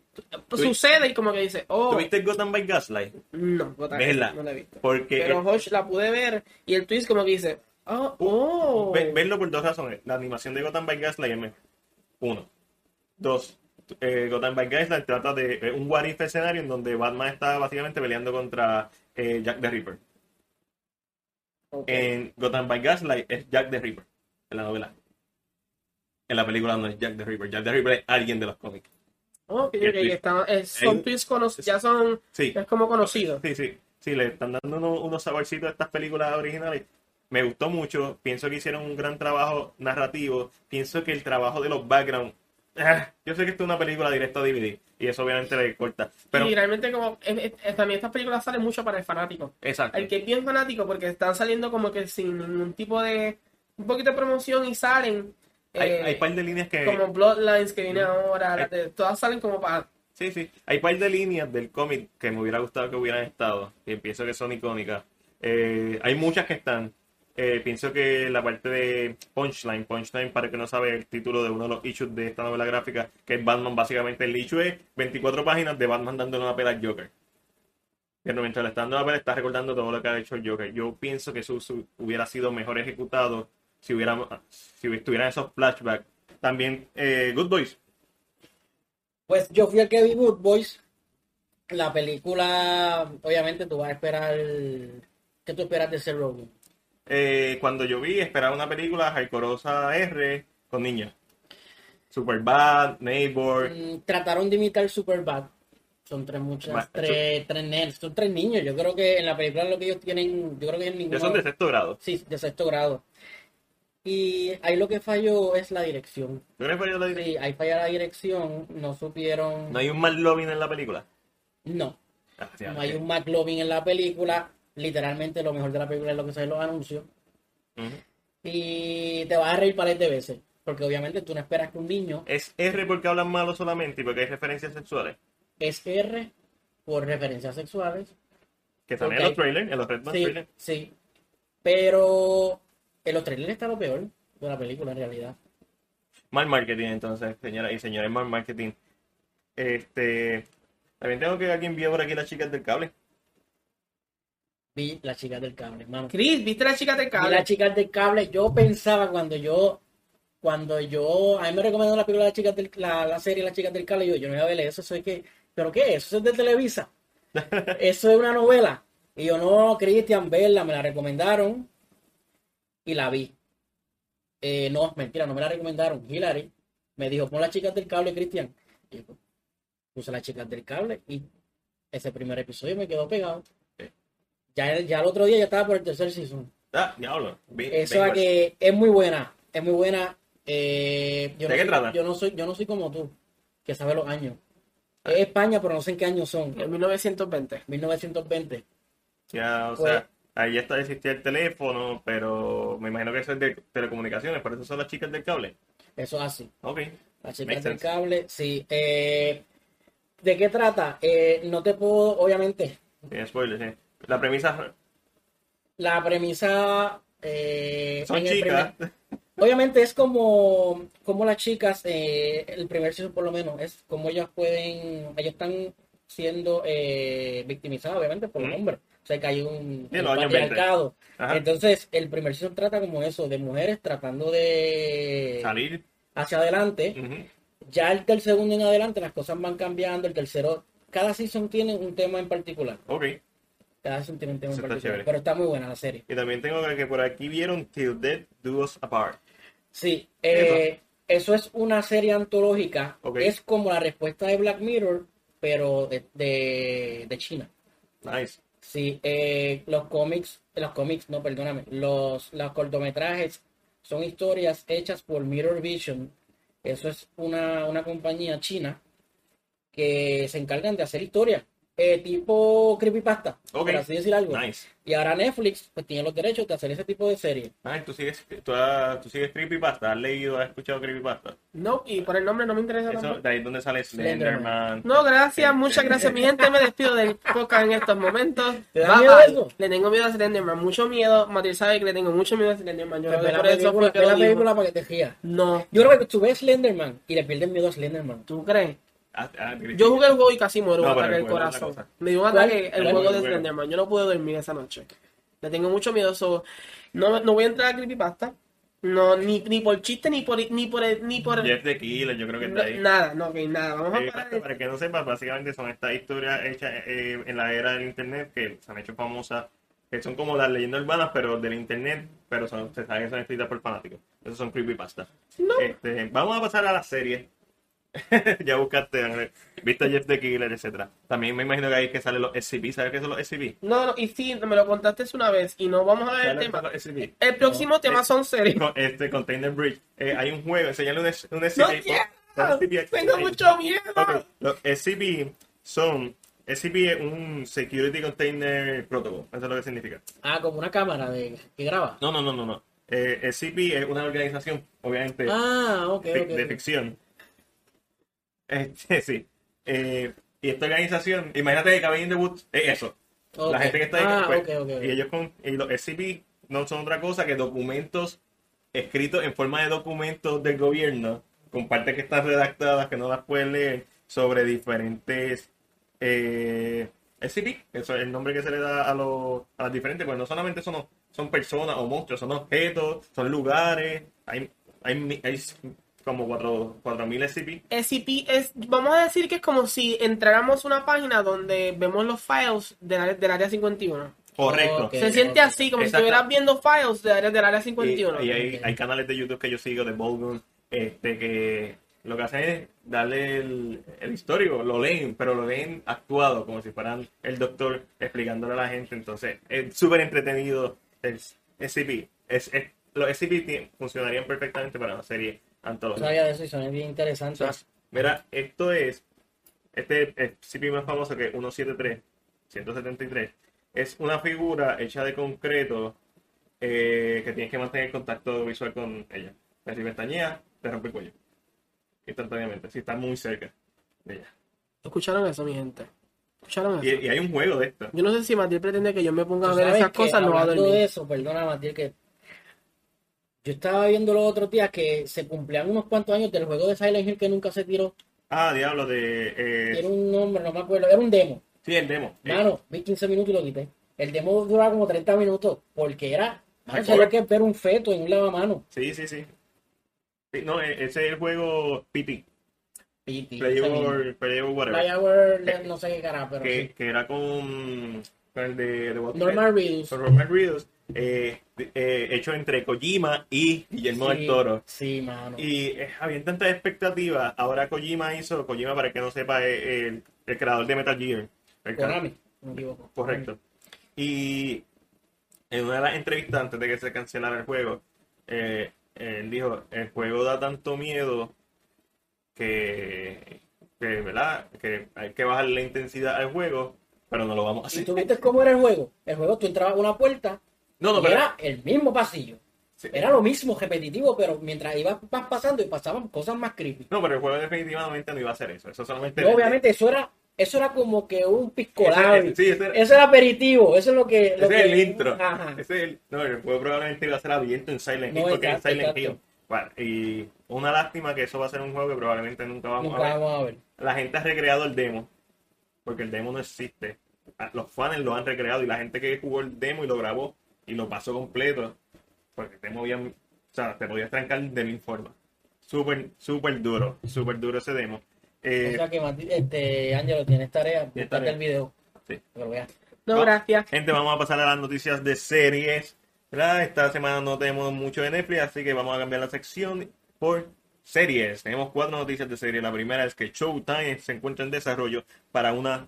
sucede y como que dice, oh, ¿Tuviste Gotham by Gaslight? no, Gotham, no la he visto. Porque Pero Hush la pude ver y el twist como que dice, oh, oh. ve- verlo por dos razones. La animación de Gotham by Gaslight es mejor. Uno. Dos. eh, Gotham by Gaslight trata de eh, un what if escenario en donde Batman está básicamente peleando contra eh, Jack the Ripper. En Gotham by Gaslight es Jack the Ripper, en la novela. En la película no es Jack the Ripper. Jack the Ripper es alguien de los cómics. Ok, ok, está- es- son Hay- twists cono- ya son, Sí, es como conocidos. sí, sí. Sí, le están dando unos, unos saborcitos a estas películas originales. Me gustó mucho. Pienso que hicieron un gran trabajo narrativo. Pienso que el trabajo de los backgrounds ah, yo sé que esto es una película directa a DVD y eso obviamente le corta. Pero, y realmente como es- es- también estas películas salen mucho para el fanático. exacto. El que es bien fanático porque están saliendo como que sin ningún tipo de un poquito de promoción y salen Hay, eh, hay par de líneas que. como Bloodlines que viene ahora, de- todas salen como para Sí, sí. Hay par de líneas del cómic que me hubiera gustado que hubieran estado. Y pienso que son icónicas. Eh, hay muchas que están. Eh, pienso que la parte de Punchline, Punchline, para que no sabe el título de uno de los issues de esta novela gráfica, que es Batman, básicamente el issue es 24 páginas de Batman dándole una pela al Joker. Pero mientras le está dando una pela, está recordando todo lo que ha hecho el Joker. Yo pienso que eso hubiera sido mejor ejecutado si hubiera, estuvieran esos flashbacks. También eh, Good Boys. Pues yo fui el que vi Good Boys. La película, obviamente, tú vas a esperar. ¿Qué tú esperas de ese Rogen? Eh, cuando yo vi, esperaba una película Jaicorosa R con niños. Superbad, Neighbor. Mm, Trataron de imitar Superbad. Son tres muchas, tres, tres nenes, son tres niños. Yo creo que en la película lo que ellos tienen, yo creo que en ninguno. Son de sexto grado. Sí, de sexto grado. Y ahí lo que falló es la dirección. ¿Tú crees que fue yo la diré? Sí, ahí falla la dirección, no supieron. ¿No hay un mal Loving en la película? No, Ah, sí, no hay ok. un McLovin en la película. Literalmente lo mejor de la película es lo que sale en los anuncios. Y te vas a reír pares de veces. Porque obviamente tú no esperas que un niño ¿Es R porque hablan malo solamente y porque hay referencias sexuales? es R por referencias sexuales. Que están en los trailers, en los Red Sí, trailers. sí. Pero en los trailers está lo peor de la película en realidad. Mal marketing, entonces, señoras y señores, mal marketing. Este. También tengo que alguien vio por aquí las chicas del cable. Vi las chicas del cable, hermano. Chris, ¿viste la chica de Vi cable? las chicas del cable. Yo pensaba cuando yo, cuando yo, a mí me recomendó la película de las chicas del, la, la serie Las chicas del cable. Yo, yo no voy a ver eso, eso es que, ¿pero qué? Eso es de Televisa. Eso es una novela. Y yo no, Cristian, verla, me la recomendaron y la vi. Eh, no, mentira, no me la recomendaron. Hillary me dijo, pon las chicas del cable, Cristian. Y yo puse las chicas del cable y ese primer episodio me quedó pegado. Ya, ya el otro día ya estaba por el tercer season. Ah, diablo. Vi- Eso vengo es que es muy buena, es muy buena. Eh, yo, ¿De no qué soy, trata? yo no soy, yo no soy como tú, que sabe los años. Es España, pero no sé en qué años son. En 1920. 1920. Ya, o Pues- sea, ahí ya está existía el teléfono, pero me imagino que eso es de telecomunicaciones, por eso son las chicas del cable. Eso es así. Ok. Las chicas Makes del sense. cable, sí. Eh, ¿De qué trata? Eh, no te puedo, obviamente, Sin spoilers, sí. La premisa la premisa... eh, son chicas. primer- obviamente es como, como las chicas, eh, el primer season por lo menos, es como ellas pueden, ellas están siendo eh, victimizadas obviamente por los hombres. O sea que hay un Sí, un los años 20. patriarcado. Entonces, el primer season trata como eso, de mujeres tratando de Salir. hacia adelante. Ya el del segundo en adelante las cosas van cambiando, el tercero, cada season tiene un tema en particular. Ok. Cada season tiene un tema Eso en está particular. chévere. Pero está muy buena la serie. Y también tengo que por aquí vieron Till Death Do Us Apart. Sí, eh, eso es una serie antológica. Es como la respuesta de Black Mirror, pero de, de, de China. Nice. Sí, eh, los cómics, los cómics, no, perdóname, los, los cortometrajes son historias hechas por Mirror Vision. Eso es una, una compañía china que se encargan de hacer historias, eh, tipo creepypasta, Ok. por así decir algo. Nice. Y ahora Netflix pues tiene los derechos de hacer ese tipo de series. Ay, tú sigues, tú, has- tú sigues Creepypasta. ¿Has leído, has escuchado Creepypasta? No, y por el nombre no me interesa Eso, de ahí donde sale Slenderman. Slenderman. No, gracias, Este- muchas gracias. Mi gente, me despido del podcast en estos momentos. ¿Te da miedo eso? Le tengo miedo a Slenderman, mucho miedo. Matías sabe que le tengo mucho miedo a Slenderman. Yo Pues creo por eso película, fue que la película para que te rías. No, Yo creo que tú ves Slenderman y le pierdes miedo a Slenderman. ¿tú crees? Ah, ah, Yo jugué el juego y casi muero No, un ataque del corazón. Me dio un ataque el juego de. Slenderman. Yo no pude dormir esa noche. Le tengo mucho miedo. so, no, no voy a entrar a Creepypasta. No, ni, ni por chiste, ni por ni por ni por Jeff the Killer, yo creo que está ahí. nada, no, que nada. Vamos a parar. para, que no sepa, básicamente son estas historias hechas eh, en la era del internet que se han hecho famosas, que son como las leyendas urbanas, pero del internet, pero son, se sabe que son escritas por fanáticos. Esos son creepypasta. No. Este, vamos a pasar a la serie. ya buscaste, viste a Jeff the Killer, etcétera. También me imagino que ahí es que salen los SCP. ¿Sabes qué son los SCP? No, no, y sí, me lo contaste una vez y no vamos a ver el ¿Sabes qué tema. El próximo tema son series. Con- Este Container Bridge. Eh, hay un juego, enseñale un, un No SCP. quiero. Son SCP Tengo mucho miedo. Los SCP son. SCP es un Security Container Protocol. Eso es lo que significa. Ah, como una cámara de que graba. No, no, no, no. no. Eh, SCP es una organización, obviamente, Ah, ok, de, ficción. Este, sí. Eh, y esta organización, imagínate que Cabin in the Woods es eso. Ok. La gente que está ahí, Ah, pues, ok, ok, ok. y ellos con y los SCP no son otra cosa que documentos escritos en forma de documentos del gobierno, con partes que están redactadas que no las pueden leer, sobre diferentes eh, SCP, eso es el nombre que se le da a, los, a las diferentes, pues no solamente son, son personas o monstruos, son objetos, son lugares, hay, hay como 4.000 SCP. SCP es, vamos a decir que es como si entráramos a una página donde vemos los files del área, del área 51. Correcto. Se siente así, como si estuvieras viendo files del área, del área Y, 51. y hay, Ok. hay canales de YouTube que yo sigo de Bolgun, este que lo que hacen es darle el, el histórico, lo leen, pero lo leen actuado, como si fueran el doctor explicándole a la gente. Entonces, es súper entretenido el SCP. Es, es- los SCP funcionarían perfectamente para una serie No antológica. sabía de eso y suena bien interesante. Entonces, mira, esto es, este SCP más famoso que 173, 173, es una figura hecha de concreto eh, que tienes que mantener contacto visual con ella. Si pestañea, te rompe el cuello. Instantáneamente, si está muy cerca de ella. ¿Escucharon eso, mi gente? ¿Escucharon Y, eso? y hay un juego de esto. Yo no sé si Matil pretende que yo me ponga a ver esas que, cosas, no va a hablando de dormir. eso, perdona, Matil, que yo estaba viendo los otros días que se cumplían unos cuantos años del juego de Silent Hill que nunca se tiró. Ah, diablo, de... eh, Era un nombre, no me acuerdo, era un demo. sí, el demo. Eh, Mano, vi 15 minutos y lo quité. El demo duraba como 30 minutos porque era, Hardcore. había que ver un feto en un lavamano. sí, sí, sí. Sí, No, e- ese es el juego PT. Y- y- Playable, Playable Whatever. Flyover, no sé qué cara, pero que, sí. que era con, con el de, de Reedus. Robert Reedus, eh, eh, hecho entre Kojima y Guillermo del Toro. Sí, mano. Y eh, había tantas expectativas. Ahora Kojima hizo, Kojima para el que no sepa, es el, el creador de Metal Gear. El Konami, me equivoco. Correcto. Y en una de las entrevistas antes de que se cancelara el juego, eh, él dijo, el juego da tanto miedo que, que, ¿verdad? que hay que bajar la intensidad al juego, pero no lo vamos a ¿Y hacer. tú viste cómo era el juego? El juego, tú entrabas a una puerta No, no, y pero... era el mismo pasillo. sí. Era lo mismo, repetitivo, pero mientras ibas pasando y pasaban cosas más creepy. No, pero el juego definitivamente no iba a hacer eso. Eso solamente... No, obviamente, eso era, eso era como que un pisco Ese- sí, ese era- Eso era aperitivo, eso es lo que... Ese es el intro. Ajá. Ese es el- no, el juego probablemente iba a ser abierto en Silent Hill No, porque exacto, es Silent exacto. Hill. Bueno, y una lástima que eso va a ser un juego que probablemente nunca vamos Nunca a ver. vamos a ver. La gente ha recreado el demo porque el demo no existe. Ah, Los fans lo han recreado y la gente que jugó el demo y lo grabó y lo pasó completo porque te movían, o sea, te podías trancar de mil formas. Súper, súper duro, súper duro ese demo. Eh, o sea que, este, Ángelo, tienes tarea, tarea. el video. Sí. Pero. No, No. gracias. Gente, vamos a pasar a las noticias de series. ¿verdad? Esta semana no tenemos mucho de Netflix, así que vamos a cambiar la sección por series. Tenemos cuatro noticias de series. La primera es que Showtime se encuentra en desarrollo para una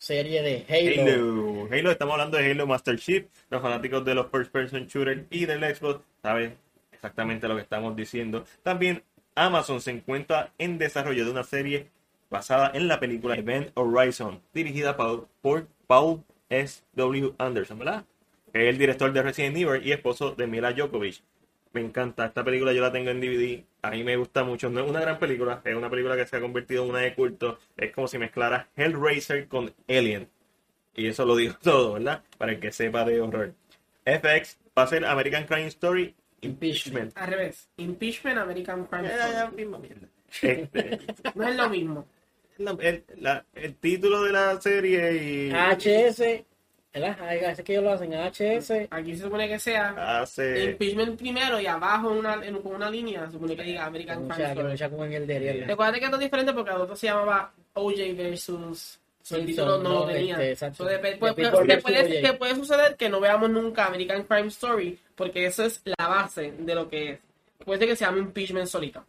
Serie de Halo. Halo. Estamos hablando de Halo Master Chief. Los fanáticos de los first person shooter y del Xbox saben exactamente lo que estamos diciendo. También Amazon se encuentra en desarrollo de una serie basada en la película Event Horizon, dirigida por, por Paul S. W. Anderson, ¿verdad? Es el director de Resident Evil y esposo de Mila Djokovic. Me encanta esta película, yo la tengo en DVD. A mí me gusta mucho. No es una gran película, es una película que se ha convertido en una de culto. Es como si mezclara Hellraiser con Alien. Y eso lo digo todo, ¿verdad? Para el que sepa de horror. FX va a ser American Crime Story Impeachment. Al revés. Impeachment, American Crime ya, Story. misma mierda. Este, No es lo mismo. la- el, la- el título de la serie y HS, ¿verdad? Ay, Es que ellos lo hacen HS. Aquí se supone que sea hace Impeachment primero y abajo una, en, con una línea se supone que diga American Crime Story. Ariel. Recuerda que esto es diferente porque el otro se llamaba OJ versus. so el Simpson, título no, lo tenía. este. So, puede- OJ. que puede suceder que no veamos nunca American Crime Story porque eso es la base de lo que es. Puede ser que se llame Impeachment solito.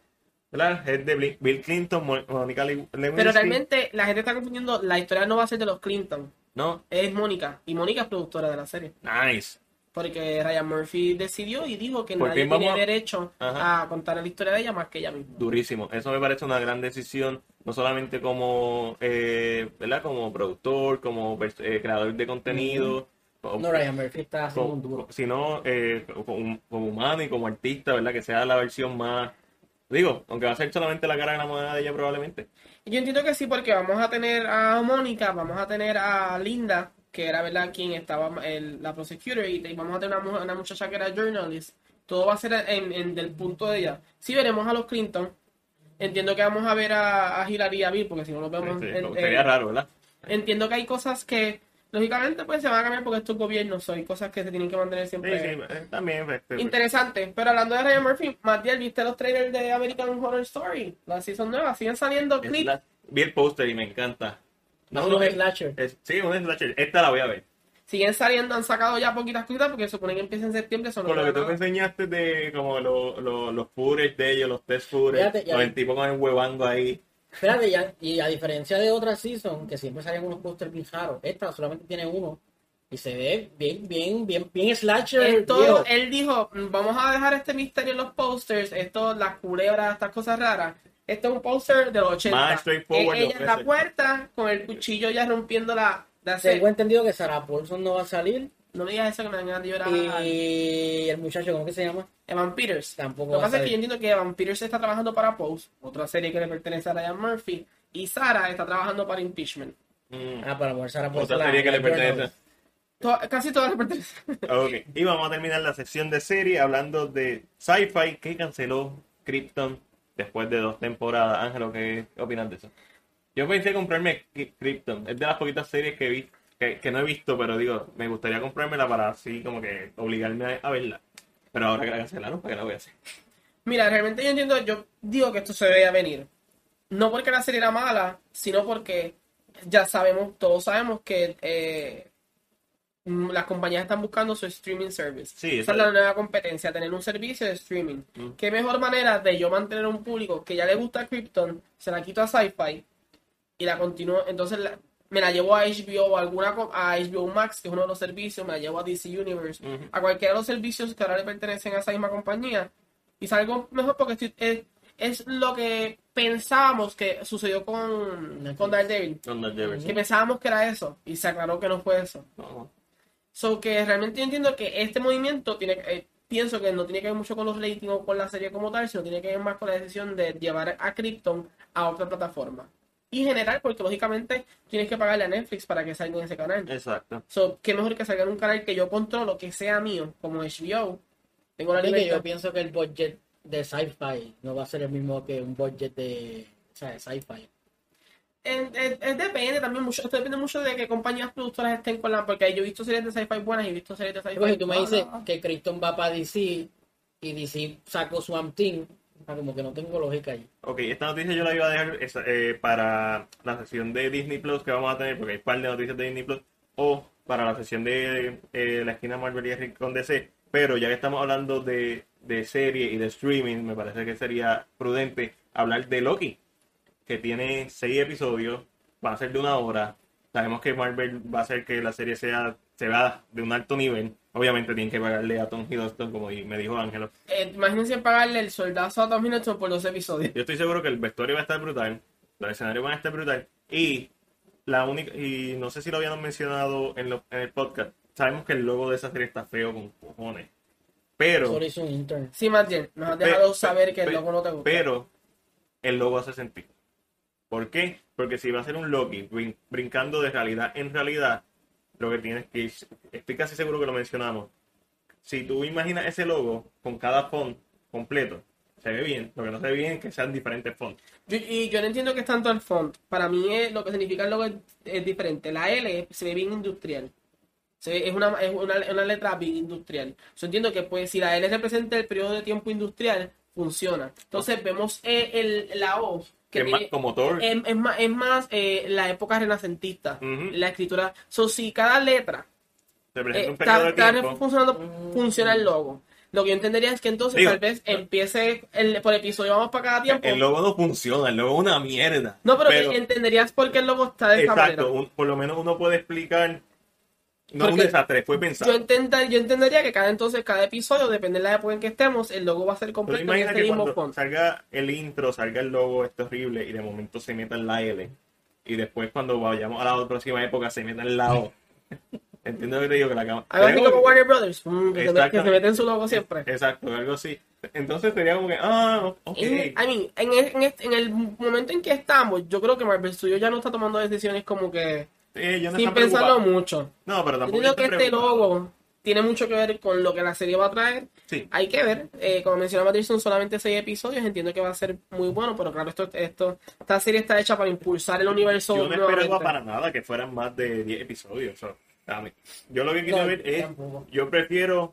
¿verdad? es de Bill Clinton, Mo- Monica Le- Lewinsky. Pero realmente la gente está confundiendo. La historia no va a ser de los Clinton. No, Es Mónica. Y Mónica es productora de la serie. nice. Porque Ryan Murphy decidió y dijo que nadie tiene a- derecho Ajá. a contar la historia de ella más que ella misma. Durísimo. Eso me parece una gran decisión, no solamente como, eh, ¿verdad? Como productor, como eh, creador de contenido, No, Ryan Murphy está haciendo un duro. sino eh, como, como humano y como artista, ¿verdad? Que sea la versión más... Digo, aunque va a ser solamente la cara enamorada de ella probablemente. Yo entiendo que sí, porque vamos a tener a Mónica, vamos a tener a Linda, que era verdad quien estaba el- la prosecutor, y, y vamos a tener una, una muchacha que era journalist. Todo va a ser en, en- del punto de ella. Sí veremos a los Clinton. Entiendo que vamos a ver a, a Hillary y a Bill, porque si no los vemos... Sí, sí, en- sería en- raro, ¿verdad? entiendo que hay cosas que, lógicamente, pues se van a cambiar porque estos gobiernos son cosas que se tienen que mantener Sí, siempre... sí, eh, también. este, Interesante, pero hablando de Ryan Murphy, Matiel, ¿viste los trailers de American Horror Story? La season nueva, siguen saliendo clips. la- vi el póster y me encanta. No, es slasher. es- sí, un slasher. Esta la voy a ver. Siguen saliendo, han sacado ya poquitas cositas porque supone que empieza en septiembre. Son Con lo que tú me enseñaste de como lo- lo- los footage de ellos, los test footage, con el tipo con el huevando ahí. Espérate, ya, y a diferencia de otras season, que siempre salían unos posters bien raros, esta solamente tiene uno. Y se ve bien, bien, bien, bien slasher. Esto, viejo. él dijo, "Mm, vamos a dejar este misterio en los posters, esto, las culebras, estas cosas raras. Esto es un póster de los 80. Más straightforward Eh, lo ella en la puerta, con el cuchillo ya rompiendo la... la Tengo entendido que Sarah Paulson no va a salir. No me digas eso que me van a llorar. Y el muchacho, ¿cómo que se llama? Evan Peters. Tampoco Lo que pasa es que yo entiendo que Evan Peters está trabajando para Pose, otra serie que le pertenece a Ryan Murphy, y Sara está trabajando para Impeachment. Mm, Ah, para Sarah Paulson. Otra serie que le pertenece. To- casi todas le pertenecen. Ok, y vamos a terminar la sección de serie hablando de Sci-Fi que canceló Krypton después de dos temporadas. Ángelo, ¿qué opinas de eso? Yo pensé comprarme Krypton, es de las poquitas series que vi, que, que no he visto, pero digo, me gustaría comprármela para así como que obligarme a, a verla. Pero ahora que la cancelaron, ¿para qué la voy a hacer? Mira, realmente yo entiendo, yo digo que esto se veía venir. No porque la serie era mala, sino porque ya sabemos, todos sabemos que eh, las compañías están buscando su streaming service. Sí, Esa es la nueva competencia, tener un servicio de streaming. Mm. ¿Qué mejor manera de yo mantener un público que ya le gusta Krypton, se la quito a Sci-Fi y la continúo? Entonces la- me la llevo a HBO o alguna a HBO Max, que es uno de los servicios, me la llevo a DC Universe, a cualquiera de los servicios que ahora le pertenecen a esa misma compañía y salgo mejor porque estoy- es, es lo que pensábamos que sucedió con, con Daredevil. Jefferson. Que pensábamos que era eso y se aclaró que no fue eso. No. So que realmente yo entiendo que este movimiento tiene eh, pienso que no tiene que ver mucho con los ratings o con la serie como tal, sino tiene que ver más con la decisión de llevar a Krypton a otra plataforma. Y general, porque lógicamente tienes que pagarle a Netflix para que salga en ese canal. Exacto. So, qué mejor que salga en un canal que yo controlo, que sea mío, como HBO. Tengo la que libertad. yo pienso que el budget de sci-fi no va a ser el mismo que un budget de, o sea, de sci-fi. En- en- en- depende también mucho, esto depende mucho de qué compañías productoras estén con la, porque yo he visto series de sci-fi buenas y he visto series de sci-fi Pues si tú me dices que Krypton va para DC y DC sacó Swamp Team, ah, como que no tengo lógica ahí. Ok, esta noticia yo la iba a dejar eh, para la sesión de Disney Plus que vamos a tener, porque hay un par de noticias de Disney Plus, o para la sesión de eh, la esquina Marvel y Rincón DC. Pero ya que estamos hablando de, de serie y de streaming, me parece que sería prudente hablar de Loki, que tiene seis episodios, va a ser de una hora. Sabemos que Marvel va a hacer que la serie sea se va de un alto nivel. Obviamente tienen que pagarle a Tom Hiddleston, como me dijo Ángelo. Eh, imagínense pagarle el soldazo a Tom Hiddleston por dos episodios. Yo estoy seguro que el vestuario va a estar brutal, los escenarios van a estar brutal y la única y no sé si lo habían mencionado en, lo- en el podcast. Sabemos que el logo de esa serie está feo con cojones, pero Solo hizo un intern. Sí, más bien, nos has dejado pe- saber que el logo no te gusta. pero el logo hace sentido. ¿Por qué? Porque si va a ser un Loki brin- brincando de realidad en realidad, lo que tienes que estoy casi seguro que lo mencionamos. Si tú imaginas ese logo con cada font completo, se ve bien. Lo que no se ve bien es que sean diferentes fonts. Yo, y yo no entiendo que es tanto el font. Para mí es- lo que significa el logo es, es diferente. La L se ve bien industrial. Se ve- es una, es una, una letra bien industrial. Yo entiendo que pues si la L representa el periodo de tiempo industrial, funciona. Entonces vemos eh, el, la O, Que es más como Thor. es, es más, es más eh, la época renacentista. La escritura. So, si cada letra eh, está, funcionando, funciona el logo. Lo que yo entendería es que entonces Digo, tal vez empiece el, por episodio, vamos para cada tiempo. El logo no funciona, el logo es una mierda. No, pero, entenderías por qué el logo está de exacto, manera. un- por lo menos uno puede explicar No un Porque desastre, fue Yo, pensado. entender- yo entendería que cada entonces, cada episodio, depende de la época en que estemos, el logo va a ser completo en ese que mismo cuando salga el intro, salga el logo, esto horrible, y de momento se meta en la L. Y después cuando vayamos a la próxima época se meta en la O. Entiendo lo que te digo, que la cama. Algo así como que- Warner Brothers, mm, que, se, mete en su logo siempre. Exacto, algo así. Entonces sería como que, ah, ok. En, I mean, en, el- este- en el momento en que estamos, yo creo que Marvel Studios ya no está tomando decisiones como que Eh, yo no sin pensarlo preocupado. mucho. No, pero Yo tampoco entiendo que estoy este logo tiene mucho que ver con lo que la serie va a traer. Sí. Hay que ver. Eh, como mencionaba Matriz, son solamente seis episodios. Entiendo que va a ser muy bueno, pero claro, esto, esto, esta serie está hecha para impulsar el universo. Yo no esperaba para nada que fueran más de 10 episodios. so, yo lo que quiero No, ver es, tampoco. yo prefiero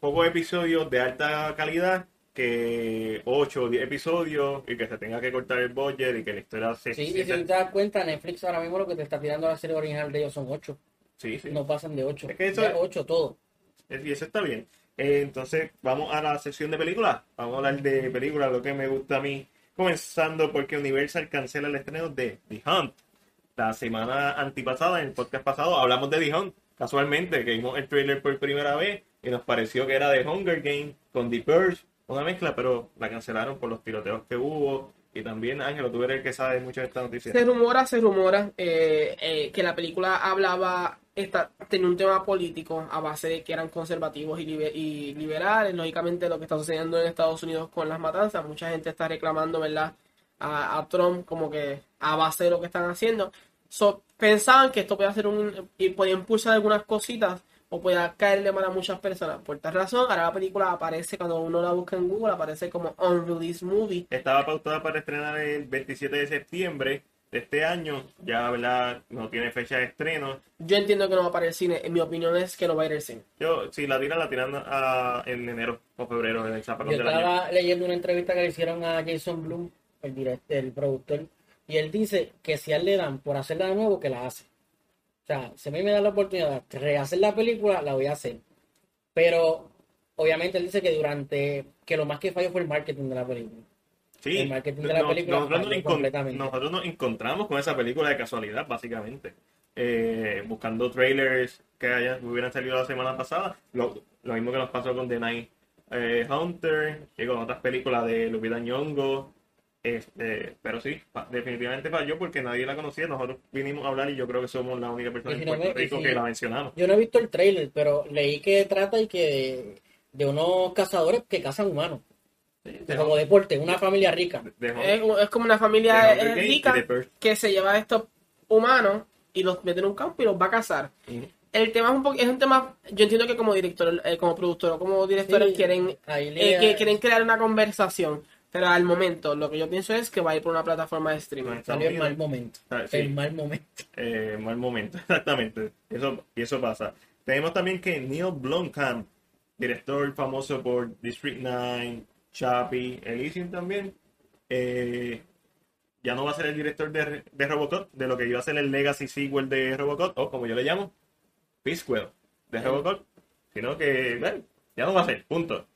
pocos episodios de alta calidad que 8 o 10 episodios y que se tenga que cortar el budget y que la historia se... Sí, y si te das cuenta, Netflix ahora mismo lo que te está tirando a la serie original de ellos son 8. sí, sí. No pasan de 8. Es que eso- 8 todo. Y eso está bien. Eh, entonces, vamos a la sección de películas. Vamos a hablar de películas, lo que me gusta a mí. Comenzando porque Universal cancela el estreno de The Hunt. La semana antipasada, en el podcast pasado, hablamos de The Hunt. Casualmente, que vimos el trailer por primera vez y nos pareció que era de Hunger Game con The Purge, una mezcla, pero la cancelaron por los tiroteos que hubo. Y también, Ángelo, tú eres el que sabe mucho de esta noticia. Se rumora, se rumora eh, eh, que la película hablaba, esta, tenía un tema político a base de que eran conservativos y, libe- y liberales. Lógicamente, lo que está sucediendo en Estados Unidos con las matanzas, mucha gente está reclamando, ¿verdad? A, Trump como que a base de lo que están haciendo. So, pensaban que esto podía hacer un y podía impulsar algunas cositas o podía caerle mal a muchas personas. Por tal razón, ahora la película aparece cuando uno la busca en Google, aparece como Unreleased Movie. Estaba pautada para estrenar el 27 de septiembre de este año. Ya, ¿verdad? No tiene fecha de estreno. Yo entiendo que no va para el cine. En mi opinión es que no va a ir al cine. Yo, si la tiran, la tiran a- en enero o febrero, en el zapacón Yo del año. estaba leyendo una entrevista que le hicieron a Jason Bloom, el, direct- el productor, y él dice que si a él le dan por hacerla de nuevo, que la hace. O sea, si a mí me da la oportunidad de rehacer la película, la voy a hacer. Pero, obviamente, él dice que durante, que lo más que falló fue el marketing de la película. Sí, el marketing de la no- película nosotros, nos falló encon- completamente. nosotros nos encontramos con esa película de casualidad, básicamente. Eh, buscando trailers que hayan, hubieran salido la semana pasada. Lo, lo mismo que nos pasó con The Night eh, Hunter y con otras películas de Lupita Nyong'o. Este, pero sí, definitivamente falló porque nadie la conocía. Nosotros vinimos a hablar y yo creo que somos la única persona si en no Puerto me- Rico si- que la mencionamos. Yo no he visto el trailer, pero leí que trata y que de unos cazadores que cazan humanos. como deporte, una familia rica. De- Es, de- es como una familia rica que se lleva a estos humanos y los mete en un campo y los va a cazar. El tema es un, po- es un tema, yo entiendo que como director, eh, como productor o como directores Sí, quieren, eh, que quieren crear una conversación. Pero al momento, lo que yo pienso es que va a ir por una plataforma de streaming. Salió en mal momento. Ah, sí. En mal momento. eh, mal momento, exactamente. Eso, y eso pasa. Tenemos también que Neil Blomkamp, director famoso por District 9, Chappie, Elysium también, eh, ya no va a ser el director de, de Robocop, de lo que iba a ser el Legacy sequel de Robocop, o como yo le llamo, Peacequel de Robocop, sino que, bueno, ya no va a ser, punto.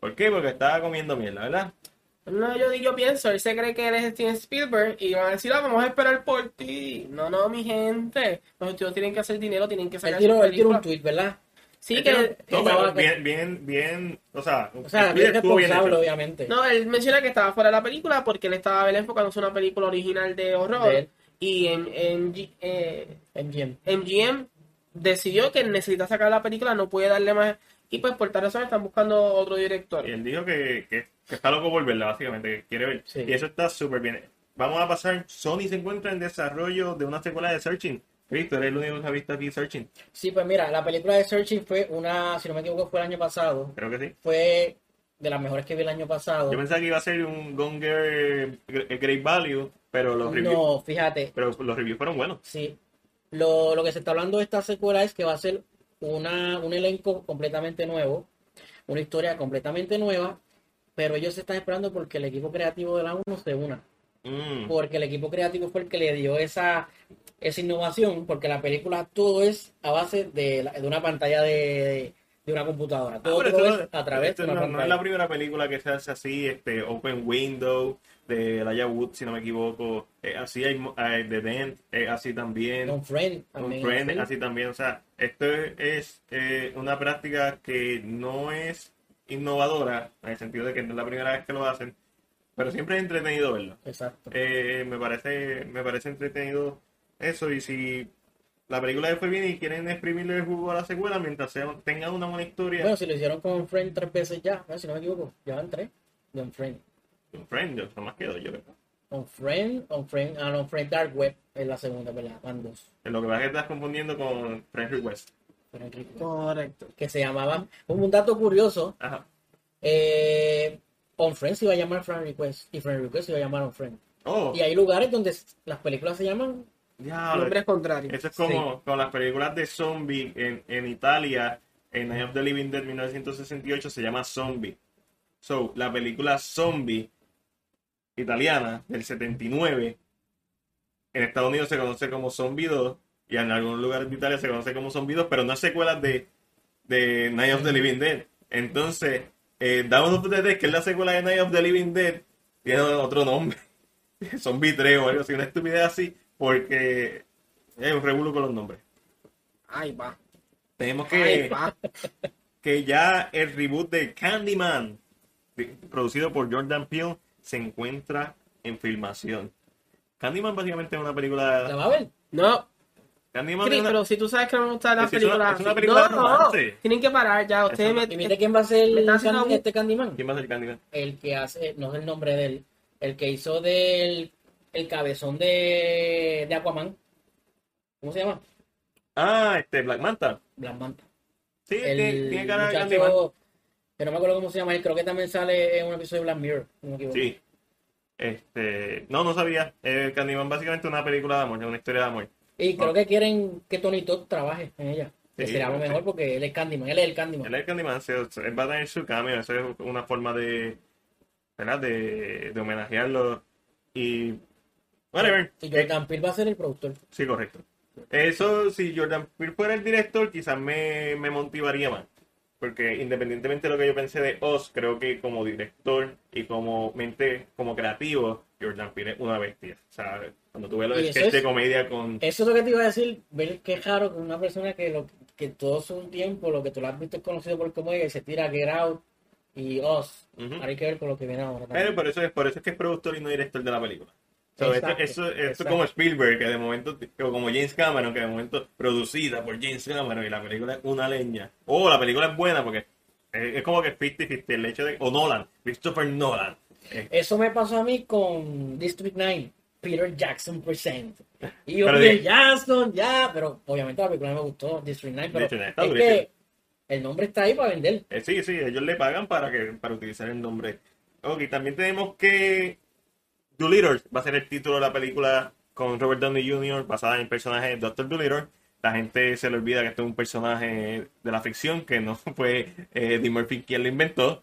¿Por qué? Porque estaba comiendo mierda, ¿verdad? No, yo, yo pienso, él se cree que él es Steven Spielberg y van a decir, ah, vamos a esperar por ti. No, no, mi gente. Los estudios tienen que hacer dinero, tienen que Él sacar tiró, él tiró un tweet, ¿verdad? Sí, que... no, pero bien, bien, bien, o sea, O sea, bien tweet estuvo bien responsable, obviamente. No, él menciona que estaba fuera de la película porque él estaba ¿verdad? enfocándose en una película original de horror. De él. y en, en eh, MGM. MGM decidió que necesita sacar la película, no puede darle más. Y pues por tal razón están buscando otro director. Y él dijo que, que, que está loco por verla, básicamente, que quiere ver. Sí. Y eso está súper bien. Vamos a pasar. Sony se encuentra en desarrollo de una secuela de Searching. Cristo, eres el único que ha visto aquí Searching. Sí, pues mira, la película de Searching fue una, si no me equivoco, fue el año pasado. Creo que sí. Fue de las mejores que vi el año pasado. Yo pensaba que iba a ser un Gonger Great Value, pero los reviews, No, fíjate, pero los reviews fueron buenos. sí. Lo, lo que se está hablando de esta secuela es que va a ser una, un elenco completamente nuevo, una historia completamente nueva, pero ellos se están esperando porque el equipo creativo de la 1 se una. Mm. porque el equipo creativo fue el que le dio esa, esa innovación, porque la película todo es a base de, la- de una pantalla de, de una computadora. Ah, Todo no- a través de una no, no es pantalla. la primera película que se hace así, este Open Window de Elijah Wood, si no me equivoco. Eh, así hay eh, The Dent, eh, así también. Con Friend Un también. friend, así. también. O sea, esto es, es, eh, una práctica que no es innovadora, en el sentido de que no es la primera vez que lo hacen, pero siempre es entretenido verlo. Exacto. Eh, me parece me parece entretenido eso y si la película le fue bien y quieren exprimirle el jugo a la secuela mientras sea, tengan una buena historia Bueno, si lo hicieron con Friend tres veces ya, ¿no? si no me equivoco, ya van tres. De un Friend. un friend yo, nomás quedo yo creo. On Friend, On Friend, ah, no, Friend Dark Web es la segunda, ¿verdad? Van dos. lo que pasa es que estás confundiendo con Friend Request Request. Correcto. Que se llamaban, un dato curioso, ajá eh, On Friend se iba a llamar Friend Request y Friend Request iba a llamar On Friend. oh Y hay lugares donde las películas se llaman Nombres contrarios. eso es como con las películas de zombie en, en Italia en Night of the Living Dead 1968 se llama Zombie so la película Zombie italiana del 79 en Estados Unidos se conoce como Zombie 2 y en algunos lugares de Italia se conoce como Zombie 2 pero no es secuelas de, de Night of the Living Dead entonces eh, Dawn of the Dead que es la secuela de Night of the Living Dead tiene otro nombre Zombie 3 o algo así una estupidez así porque es un revuelo con los nombres Ay, va. tenemos Ay, que va. que ya el reboot de Candyman, producido por Jordan Peele, se encuentra en filmación. Candyman básicamente es una ¿La película... va a ver? No, Candyman Chris, una- pero si tú sabes que no me gustan las películas. es una película no, no, tienen que parar ya. Ustedes una- me. ¿Y viste quién va a ser el can- este Candyman? ¿Quién va a ser Candyman? El que hace, no es el nombre de él, el que hizo del el cabezón de, de Aquaman. ¿Cómo se llama? Ah, este, Black Manta. Black Manta. Sí, El tiene, tiene cara de Candyman. que no me acuerdo cómo se llama, él creo que también sale en un episodio de Black Mirror. no me. Sí. Este, no, no sabía. Eh, Candyman básicamente una película de amor, una historia de amor. Y creo que quieren que Tony Todd trabaje en ella. Que Sí, sería lo sí. mejor porque él es Candyman, él es el Candyman. Él es Candyman, se- se- él va a tener su cameo, eso es una forma de, ¿verdad? De, de homenajearlo y... Whatever. Y Jordan Peele va a ser el productor. Sí, correcto. Eso, si Jordan Peele fuera el director, quizás me, me motivaría más. Porque independientemente de lo que yo pensé de Oz, creo que como director y como mente, como creativo, Jordan Peele es una bestia. O sea, cuando tuve los Y eso sketches de es- comedia con... Eso es lo que te iba a decir, ver qué raro que una persona que lo que todo su tiempo, lo que tú lo has visto es conocido por comedia, y se tira Get Out y Oz. Ahora hay que ver con lo que viene ahora. también. Pero por eso, es, por eso es que es productor y no director de la película. So, esto, Exacto, eso, esto es exacto. como Spielberg, que de momento, o como James Cameron, que de momento producida por James Cameron y la película es una leña. O la película es buena porque es, es como que 50-50 el hecho de... O Nolan, Christopher Nolan. Eso me pasó a mí con District 9, Peter Jackson Present. Y yo, Peter Jackson, ya, pero obviamente la película me gustó, District 9, pero District 9 está es que el nombre está ahí para vender. Eh, sí, sí, ellos le pagan para que para utilizar el nombre. Ok, también tenemos que Doolittle va a ser el título de la película con Robert Downey Jr. basada en el personaje de Dr. Doolittle. La gente se le olvida que esto es un personaje de la ficción, que no fue eh, Eddie Murphy quien lo inventó.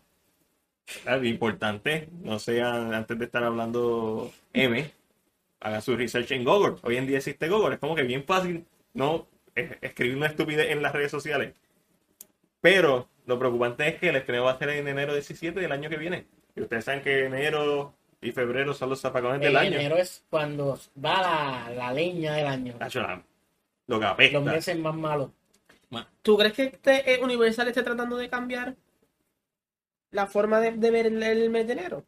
Importante, no sean antes de estar hablando M, hagan su research en Google. Hoy en día existe Google, es como que bien fácil no es- escribir una estupidez en las redes sociales. Pero lo preocupante es que el estreno va a ser en enero 17 del año que viene. Y ustedes saben que enero y febrero son los zapacones del En año. enero es cuando va la, la leña del año. La- Lo que apesta. Los meses más malos. ¿Tú crees que este eh, Universal esté tratando de cambiar la forma de, de ver el, el mes de enero?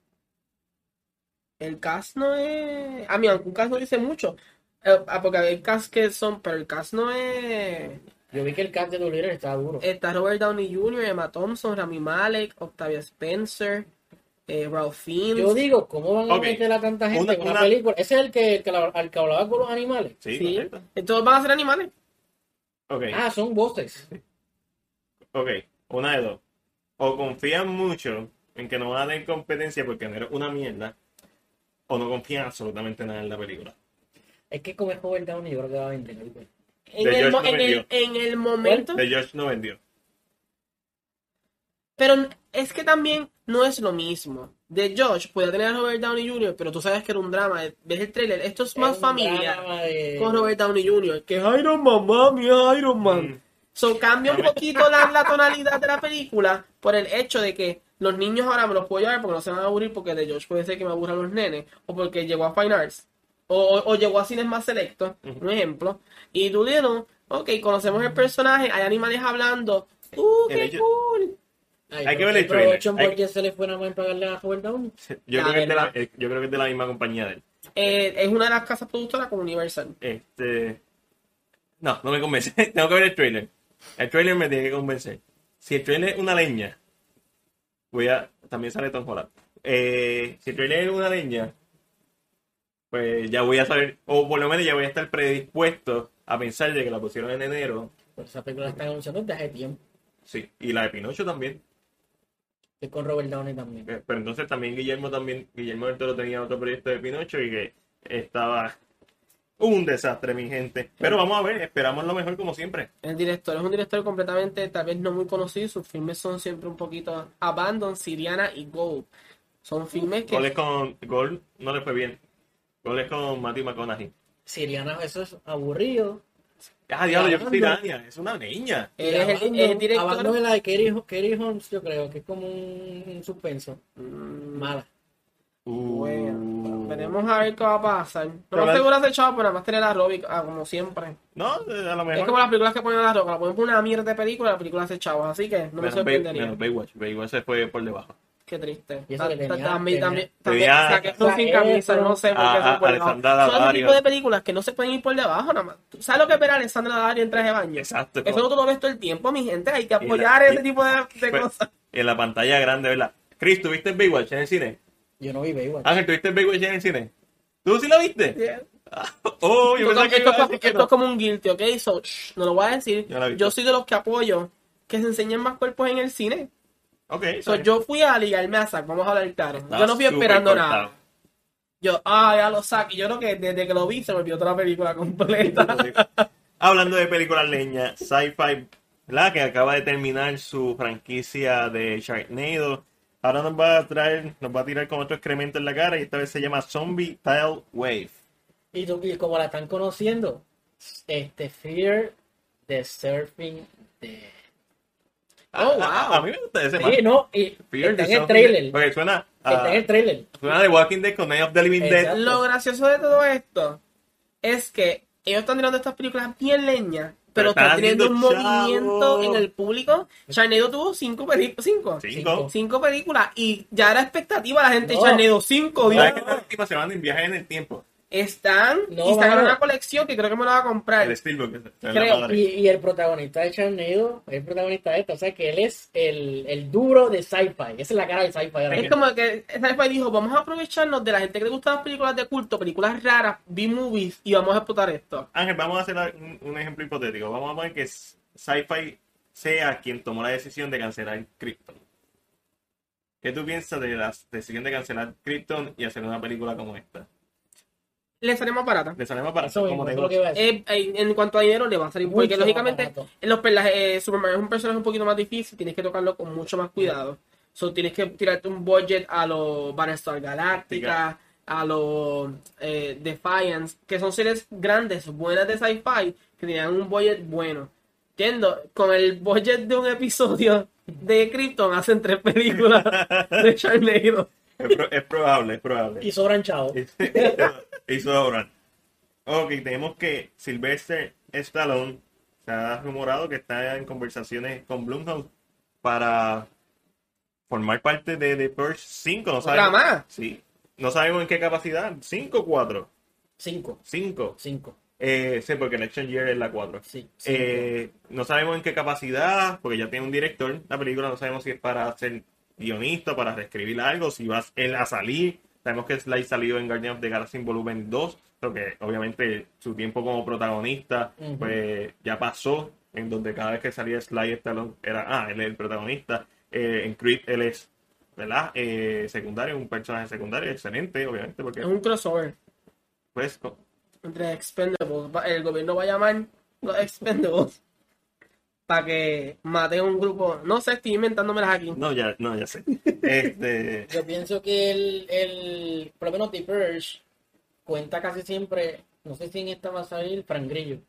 El cast no es. A mí, aunque un cast no dice mucho. Eh, ah, porque hay cast que son. Pero el cast no es. Yo vi que el cast de Dolittle estaba duro. Está Robert Downey Jr., Emma Thompson, Rami Malek, Octavia Spencer, eh, Ralph Fiennes. Yo digo, ¿cómo van a meter a tanta gente Una- en una, una- película? Ese es el que, el que, la- al que hablaba con los animales. Sí. Todos van a ser animales. Ok, Ah, son voces. ok. Una de dos. O confían mucho en que no van a tener competencia porque enero es una mierda. O no confían absolutamente nada en la película. Es que como es Robert Downey, yo creo que va a vender. algo. En, el, no en, el, vendió. en el momento. De George no vendió. Pero es que también no es lo mismo. De Josh puede tener a Robert Downey Jr., pero tú sabes que era un drama. Ves el trailer, esto es más Es de- con Robert Downey Jr. Que es Iron Man, mami, es Iron Man. Mm. So, cambia un poquito la, la tonalidad de la película por el hecho de que los niños ahora me los puedo llevar porque no se van a aburrir porque de George puede ser que me aburran los nenes o porque llegó a Fine Arts o, o- o llegó a cines más selectos, un ejemplo. Y tú dices, ok, conocemos el personaje, hay animales hablando, ¡uh, qué hecho- cool! Ay, Hay que ver el trailer. por qué se le fue nada más en pagarle a Robert Downey. Yo, creo que es de la, eh, yo creo que es de la misma compañía de él. Eh, es una de las casas productoras como Universal. Este. No, no me convence. Tengo que ver el trailer. El trailer me tiene que convencer. Si el trailer es una leña, voy a. También sale Tom Holland. Eh, si es una leña, pues ya voy a saber, o por lo menos ya voy a estar predispuesto a pensar de que la pusieron en enero. Pues esa película la están anunciando desde hace tiempo. Sí, y la de Pinocho también. Y con Robert Downey también. Eh, Pero entonces también Guillermo también, Guillermo del Toro tenía otro proyecto de Pinocho y que estaba un desastre, mi gente. Pero vamos a ver, esperamos lo mejor como siempre. El director es un director completamente, tal vez no muy conocido. Sus filmes son siempre un poquito Abandon, Siriana y Gold. Son filmes que Goles con Gol no le fue bien. Goles con Matthew McConaughey. Siriana, eso es aburrido. Ah, diablo, yo es una niña. él es el, el director. Abandon es la de Kerry, Kerry Holmes, yo creo, que es como un, un suspenso. Mm, Mala. Bueno, veremos a ver qué va a pasar. No me la- aseguro ese chavo, pero nada más tener a Robbie, ah, como siempre. No, eh, a lo Es mejor. como las películas que ponen a la roca, la ponen por una mierda de película, la película hace chavos, así que no me menos, Bay- sorprendería. menos Baywatch. Baywatch se fue por debajo. Qué triste. Y eso que tenía- También, también, sin camisa, no sé por qué a- se a- por debajo. Alessandra Son ese tipo de películas que no se pueden ir por debajo, nada más. ¿Tú ¿Sabes lo que es ver a Alessandra Daddario en traje de baño? Exacto. Eso no tú lo ves todo el tiempo, mi gente. Hay que Y apoyar ese y- tipo de, de Pues, cosas. En la pantalla grande, ¿verdad? Chris, ¿tuviste Baywatch en el cine? Yo no vi Baywatch. Ángel, ¿tuviste Baywatch en el cine? ¿Tú sí la viste? Yeah. Oh, yo pensaba que esto iba a es como- decir que esto no. es como un guilty, ¿ok? So, shh, no lo voy a decir. Yo la vi. Yo soy de los que apoyo que se enseñen más cuerpos en el cine. Ok, So, yo fui a ligarme a Zack, vamos a hablar claro. Está yo no fui esperando cortado. nada. Yo, ah, ya lo Zack. Y yo creo que desde que lo vi se me olvidó toda la película completa. Hablando de películas leña, Sci-Fi, ¿verdad? Que acaba de terminar su franquicia de Sharknado. Ahora nos va a traer, nos va a tirar con otro excremento en la cara y esta vez se llama Zombie Tile Wave. Y, tú- y como la están conociendo, este Fear the Surfing de... Ah, Oh, wow. a, a mí me gusta ese. Sí, no, y Fear está the en el trailer. Porque suena, Está en el trailer. suena de Walking Dead con Night of the Living Dead. Lo gracioso de todo esto es que ellos están tirando estas películas bien leñas, Pero están teniendo un movimiento en el público. Charnado tuvo cinco películas. Cinco. Cinco. Cinco películas. Y ya era expectativa la gente. No. Charnado, cinco. Dios. ¿Sabes que estas últimas se van en viajes en el tiempo? Están No, y sacaron una colección que creo que me la va a comprar. El la Creo. Y, y el protagonista de Charnado es el protagonista de esta, o sea que él es el, el duro de sci-fi. Esa es la cara de sci-fi. Es como que Sci-Fi dijo, vamos a aprovecharnos de la gente que le gusta las películas de culto, películas raras, B-movies, y vamos a explotar esto. Ángel, vamos a hacer un, un ejemplo hipotético. Vamos a poner que Sci-Fi sea quien tomó la decisión de cancelar Krypton. ¿Qué tú piensas de la decisión de cancelar Krypton y hacer una película como esta? Le sale más barata. Le sale más para Eso como mismo, eso es lo que negocio. iba a decir. Eh, eh, en cuanto a dinero le va a salir, porque lógicamente en los eh, Superman es un personaje un poquito más difícil, tienes que tocarlo con mucho más cuidado. So, tienes que tirarte un budget a los Battlestar Galactica, a los eh, Defiance, que son series grandes, buenas de sci-fi, que tenían un budget bueno. Entiendo, con el budget de un episodio de Krypton hacen tres películas de Sharknado. Es, pro- es probable, es probable. Y sobran chavos. Hizo ahora. Ok, tenemos que Sylvester Stallone se ha rumorado que está en conversaciones con Blumhouse para formar parte de The Purge 5. No ¿Otra sabemos, más? Sí. No sabemos en qué capacidad. 5 o 4. Cinco. 5. Cinco. Eh, sí, porque Election Year es la 4. Sí. Eh, no sabemos en qué capacidad, porque ya tiene un director la película, no sabemos si es para ser guionista, para reescribir algo, si va él a salir. Sabemos que Sly salió en Guardian of the Galaxy Volumen 2, porque obviamente su tiempo como protagonista pues ya pasó, en donde cada vez que salía Sly Stallone era, ah, él es el protagonista. Eh, en Creed él es, ¿verdad? Eh, secundario, un personaje secundario, excelente, obviamente, Es porque un crossover pues entre Expendables. El gobierno va a llamar los Expendables para que maten a un grupo. No sé, estoy inventándomelas aquí. no, ya, no, ya sé. Este, Yo pienso que el, el, por lo menos The Purge cuenta casi siempre, no sé si en esta va a salir Frank Grillo.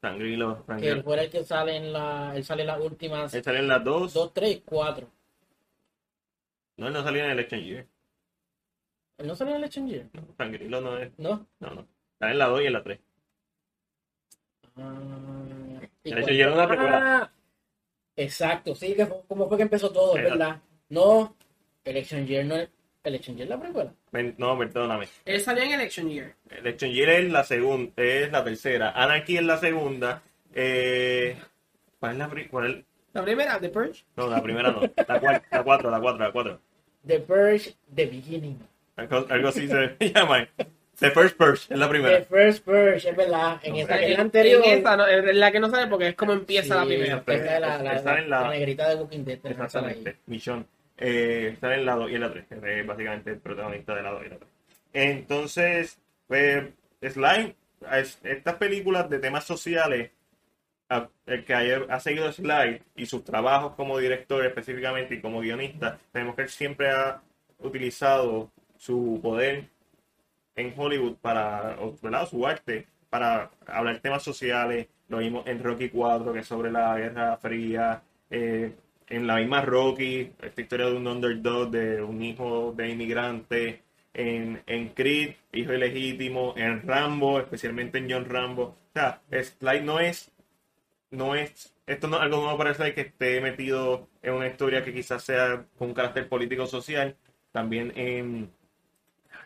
Sangrilo, Que él Sangrilo. fue el que sale en la, él sale en las últimas Él salió en las dos. 2, 3, 4. No, él no salió en Election Year. ¿Él no salió en Election Year? No, Sangrilo no es. ¿No? No, no. Sale en la 2 y en la 3. Ah, una precuela. Exacto, sí, que fue, como fue que empezó todo, Exacto. verdad. No, Election Year no es. Election Year es la precuela. No, perdóname. Él salió en Election Year. Election Year es la segunda, es la tercera. Anarchy es la segunda. Eh, ¿Cuál es la pri- cuál es- La primera, The Purge. No, la primera no. La cuarta, la cuatro, la cuatro, la cuatro. The Purge, The Beginning. Algo, algo así se llama. The First Purge es la The primera. First Purge, es verdad. En Ok. esa que es En- la anterior. en esa, no, en la que no sale porque es como empieza la Sí, primera. Esa esa es la, la, Está en la la- negrita de Walking Dead. Exactamente. Michonne. Eh, está en el lado y en la 3, es básicamente el protagonista del lado y la 3. Entonces, pues, Slime, es- estas películas de temas sociales, a- el que haya- ha seguido Slime y sus trabajos como director específicamente y como guionista, tenemos que él siempre ha utilizado su poder en Hollywood para, ¿verdad? su arte, para hablar temas sociales. Lo vimos en Rocky 4, que es sobre la Guerra Fría. eh, en la misma Rocky, esta historia de un underdog, de un hijo de inmigrante. En, en Creed, hijo ilegítimo. En Rambo, especialmente en John Rambo. O sea, Slide no es. No es. Esto no algo nuevo para Slide que esté metido en una historia que quizás sea con un carácter político-social. También en.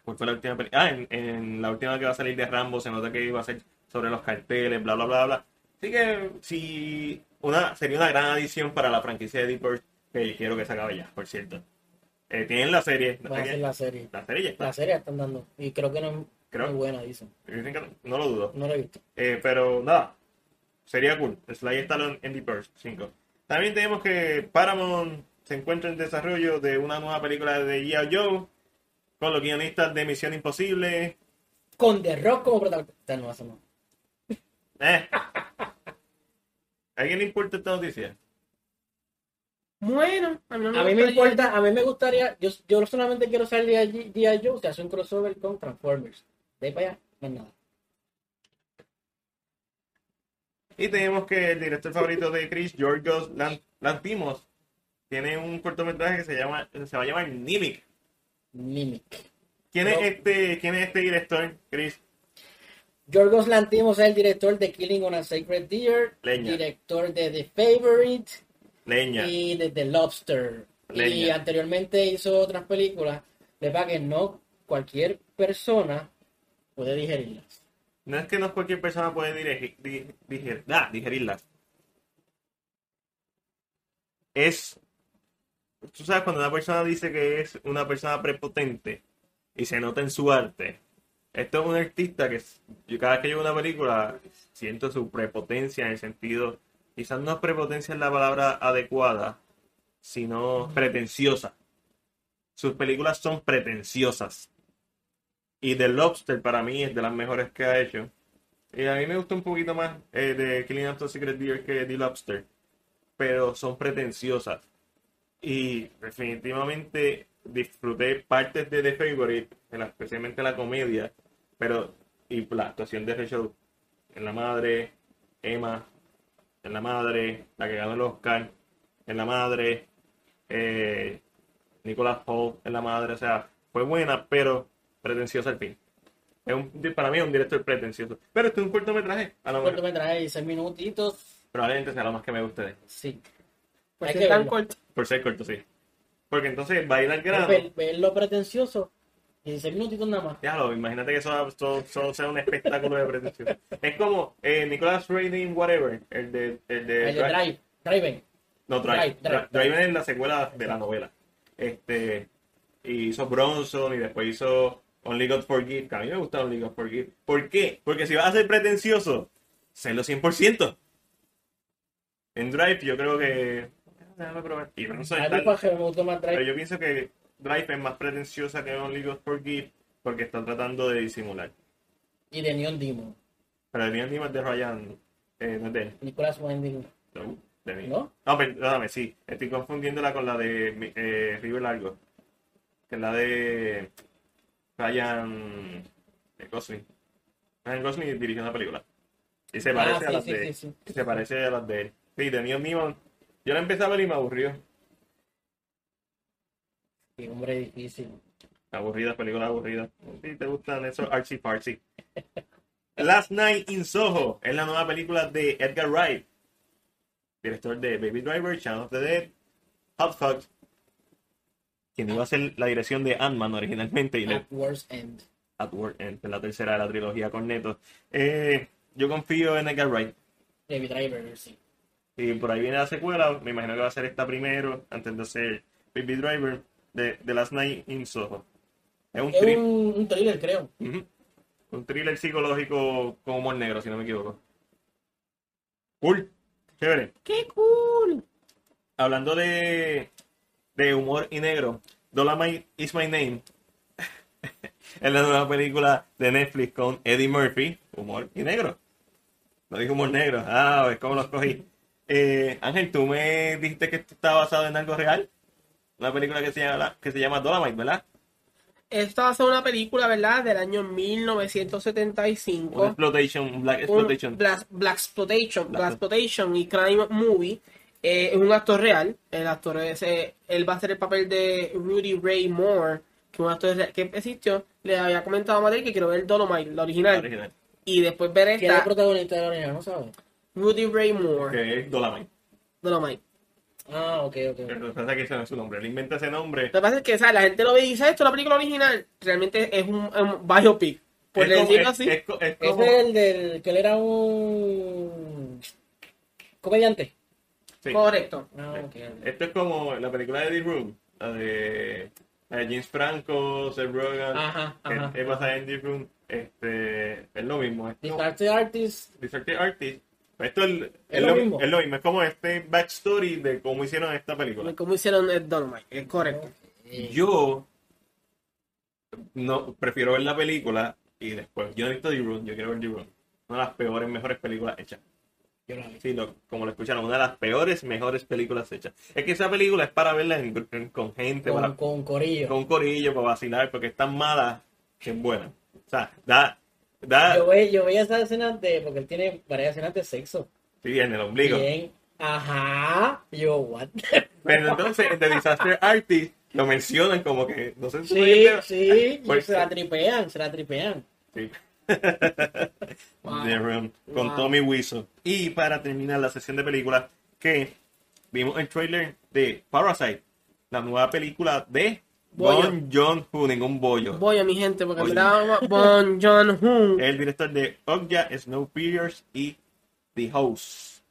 ¿Cuál fue la última película? Ah, en, en la última que va a salir de Rambo se nota que iba a ser sobre los carteles, bla, bla, bla, bla. Así que si una, sería una gran adición para la franquicia de Deep Earth, que quiero que se acabe ya, por cierto. Eh, tienen la serie, la serie. la serie ya está. La serie la están dando. Y creo que no es Creo. muy buena, dicen. Dicen que no, no lo dudo. No la he visto. Eh, pero nada, sería cool. Sly está en en Deep Earth 5. También tenemos que Paramount se encuentra en desarrollo de una nueva película de G.I. Joe con los guionistas de Misión Imposible. Con The Rock como protagonista. No, eso no. Eh. ¿A alguien le importa esta noticia? Bueno, a mí no me A mí me importa, a mí me gustaría, yo, yo solamente quiero salir de G.I. Joe hace un crossover con Transformers. De ahí para allá, no es nada. Y tenemos que el director favorito de Chris, Lan- Lantimos, tiene un cortometraje que se llama se va a llamar Nimic. Mimic. ¿Quién es este quién es este director, Chris? Yorgos Lantimos es el director de Killing on a Sacred Deer, Leña. director de The Favorite Leña. y de The Lobster. Y anteriormente hizo otras películas. De que no cualquier persona puede digerirlas. No es que no cualquier persona puede dirigir, di- diger- ah, digerirlas. Es, tú sabes, cuando una persona dice que es una persona prepotente y se nota en su arte. Esto es un artista que yo cada vez que yo veo una película siento su prepotencia en el sentido, quizás no prepotencia es la palabra adecuada, sino pretenciosa. Sus películas son pretenciosas. Y The Lobster para mí es de las mejores que ha hecho. Y a mí me gusta un poquito más eh, de Killing of the Secret Deer que The Lobster. Pero son pretenciosas. Y definitivamente disfruté partes de The Favorite, especialmente la comedia. Pero, y la actuación de Rachel en la madre, Emma en la madre, la que ganó el Oscar en la madre, eh, Nicolas Hoult en la madre. O sea, fue buena, pero pretenciosa al fin. Es un, para mí es un director pretencioso. Pero este es un cortometraje. A lo Un cortometraje de 6 minutitos. probablemente sea lo más que me guste de. Sí. Que es tan verlo. corto. Por ser corto, sí. Porque entonces va a ir al grano. Ver, ver lo pretencioso. 16 minutitos nada más. Ya lo, imagínate que eso, eso- eso sea un espectáculo de pretensión. Es como eh, Nicolas Raiding, whatever, el de, el de, El de Drive. Driven. No, Drive. Drive, Drive, Drive, Drive es la secuela de la novela. Este, y hizo Bronson y después hizo Only God Forgive, que a mí me gusta Only God Forgive. ¿Por qué? Porque si vas a ser pretencioso, sélo 100%. En Drive yo creo que... Déjame probar. Y me gustó más pero yo pienso que Drive es más pretenciosa que Only God Forgive porque está tratando de disimular. Y de Neon Demon. Pero el mío es de Ryan, eh, no es de él. Nicolas Winding. No, de mí. ¿No? No, perdóname, sí. Estoy confundiéndola con la de eh, River Largo. Que es la de Ryan eh, Gosling. Ryan Gosling dirigió una película. Y se Ah, parece a las sí, de sí, él. sí. Y se parece a las de él. Sí, de Neil Newman. Yo la empecé a ver y me aburrió. Qué hombre difícil. Aburrida, película aburrida. Si te gustan esos artsy fartsy. Last Night in Soho es la nueva película de Edgar Wright, director de Baby Driver, Shaun of the Dead, Hot Fudge, quien iba a hacer la dirección de Ant-Man originalmente y le At World's End. At Work End, es la tercera de la trilogía con Neto. Eh, yo confío en Edgar Wright. David Driver, sí. Y por ahí viene la secuela, me imagino que va a ser esta primero, antes de ser Baby Driver, de, de Last Night in Soho. Es un, Es tri- un, un thriller, creo. Un thriller psicológico con humor negro, si no me equivoco. Cool, chévere. ¡Qué cool! Hablando de, de humor y negro, Dolomite is my name. es la nueva película de Netflix con Eddie Murphy, humor y negro. No dije humor negro, ah, es como los cogí. Eh, Ángel, tú me dijiste que esto está basado en algo real. Una película que se llama, que se llama Dolomite, ¿verdad? Esta va a ser una película, ¿verdad? Del año Una 1975. exploitation, black un exploitation. Black, Black Exploitation, Black- Black Exploitation y Crime Movie. Eh, es un actor real. El actor es, eh, él va a hacer el papel de Rudy Ray Moore, que es un actor real que existió. Le había comentado a Madrid que quiero ver Dolomite, la original. original, Y después ver ¿Quién es el esta, protagonista de la original? ¿No sabes? Rudy Ray Moore, que es Dolomite. Dolomite. Ah, ok, ok. Lo que pasa es que ese no es su nombre. Él inventa ese nombre. Lo que pasa es que ¿sabes? la gente lo ve y dice esto es la película original. Realmente es un, un biopic. Por es, decirlo así. es es Ese como- es el del que él era un comediante. sí. Correcto. Ah. Esto es como la película de The Room, la de, la de James Franco, Seth Rogen, Ajá, ajá. es, basada en The Room, este, es lo mismo, es como Artist. Disaster Artist. Esto es, es lo lo, mismo. es lo mismo, es como este backstory de cómo hicieron esta película. Como hicieron el Dolomite. Es correcto. Yo no prefiero ver la película y después, yo no he visto The Room, yo quiero ver The Room. Una de las peores, mejores películas hechas. yo la vi. Sí, lo- como lo escucharon, una de las peores, mejores películas hechas. Es que esa película es para verla en gru- en- con gente, para, Con, con Corillo. con corillo, para vacilar, porque es tan mala que es buena. O sea, da, da, Yo, ve, yo veía esas escenas de. Porque él tiene varias escenas de sexo. sí, en el ombligo. Bien. Ajá. Yo, what? Pero entonces, en The Disaster Artist, lo mencionan como que, no sé si Sí, sí. Pues- se la tripean, se la tripean. Sí. Wow. The Room, con Wow. Tommy Wiseau. Y para terminar la sesión de películas, que vimos el trailer de Parasite, la nueva película de Bollo. Bon Joon-ho, ningún bollo. A mi gente porque me Bon John Hoon. el director de Okja, Snowpiercer y The Host.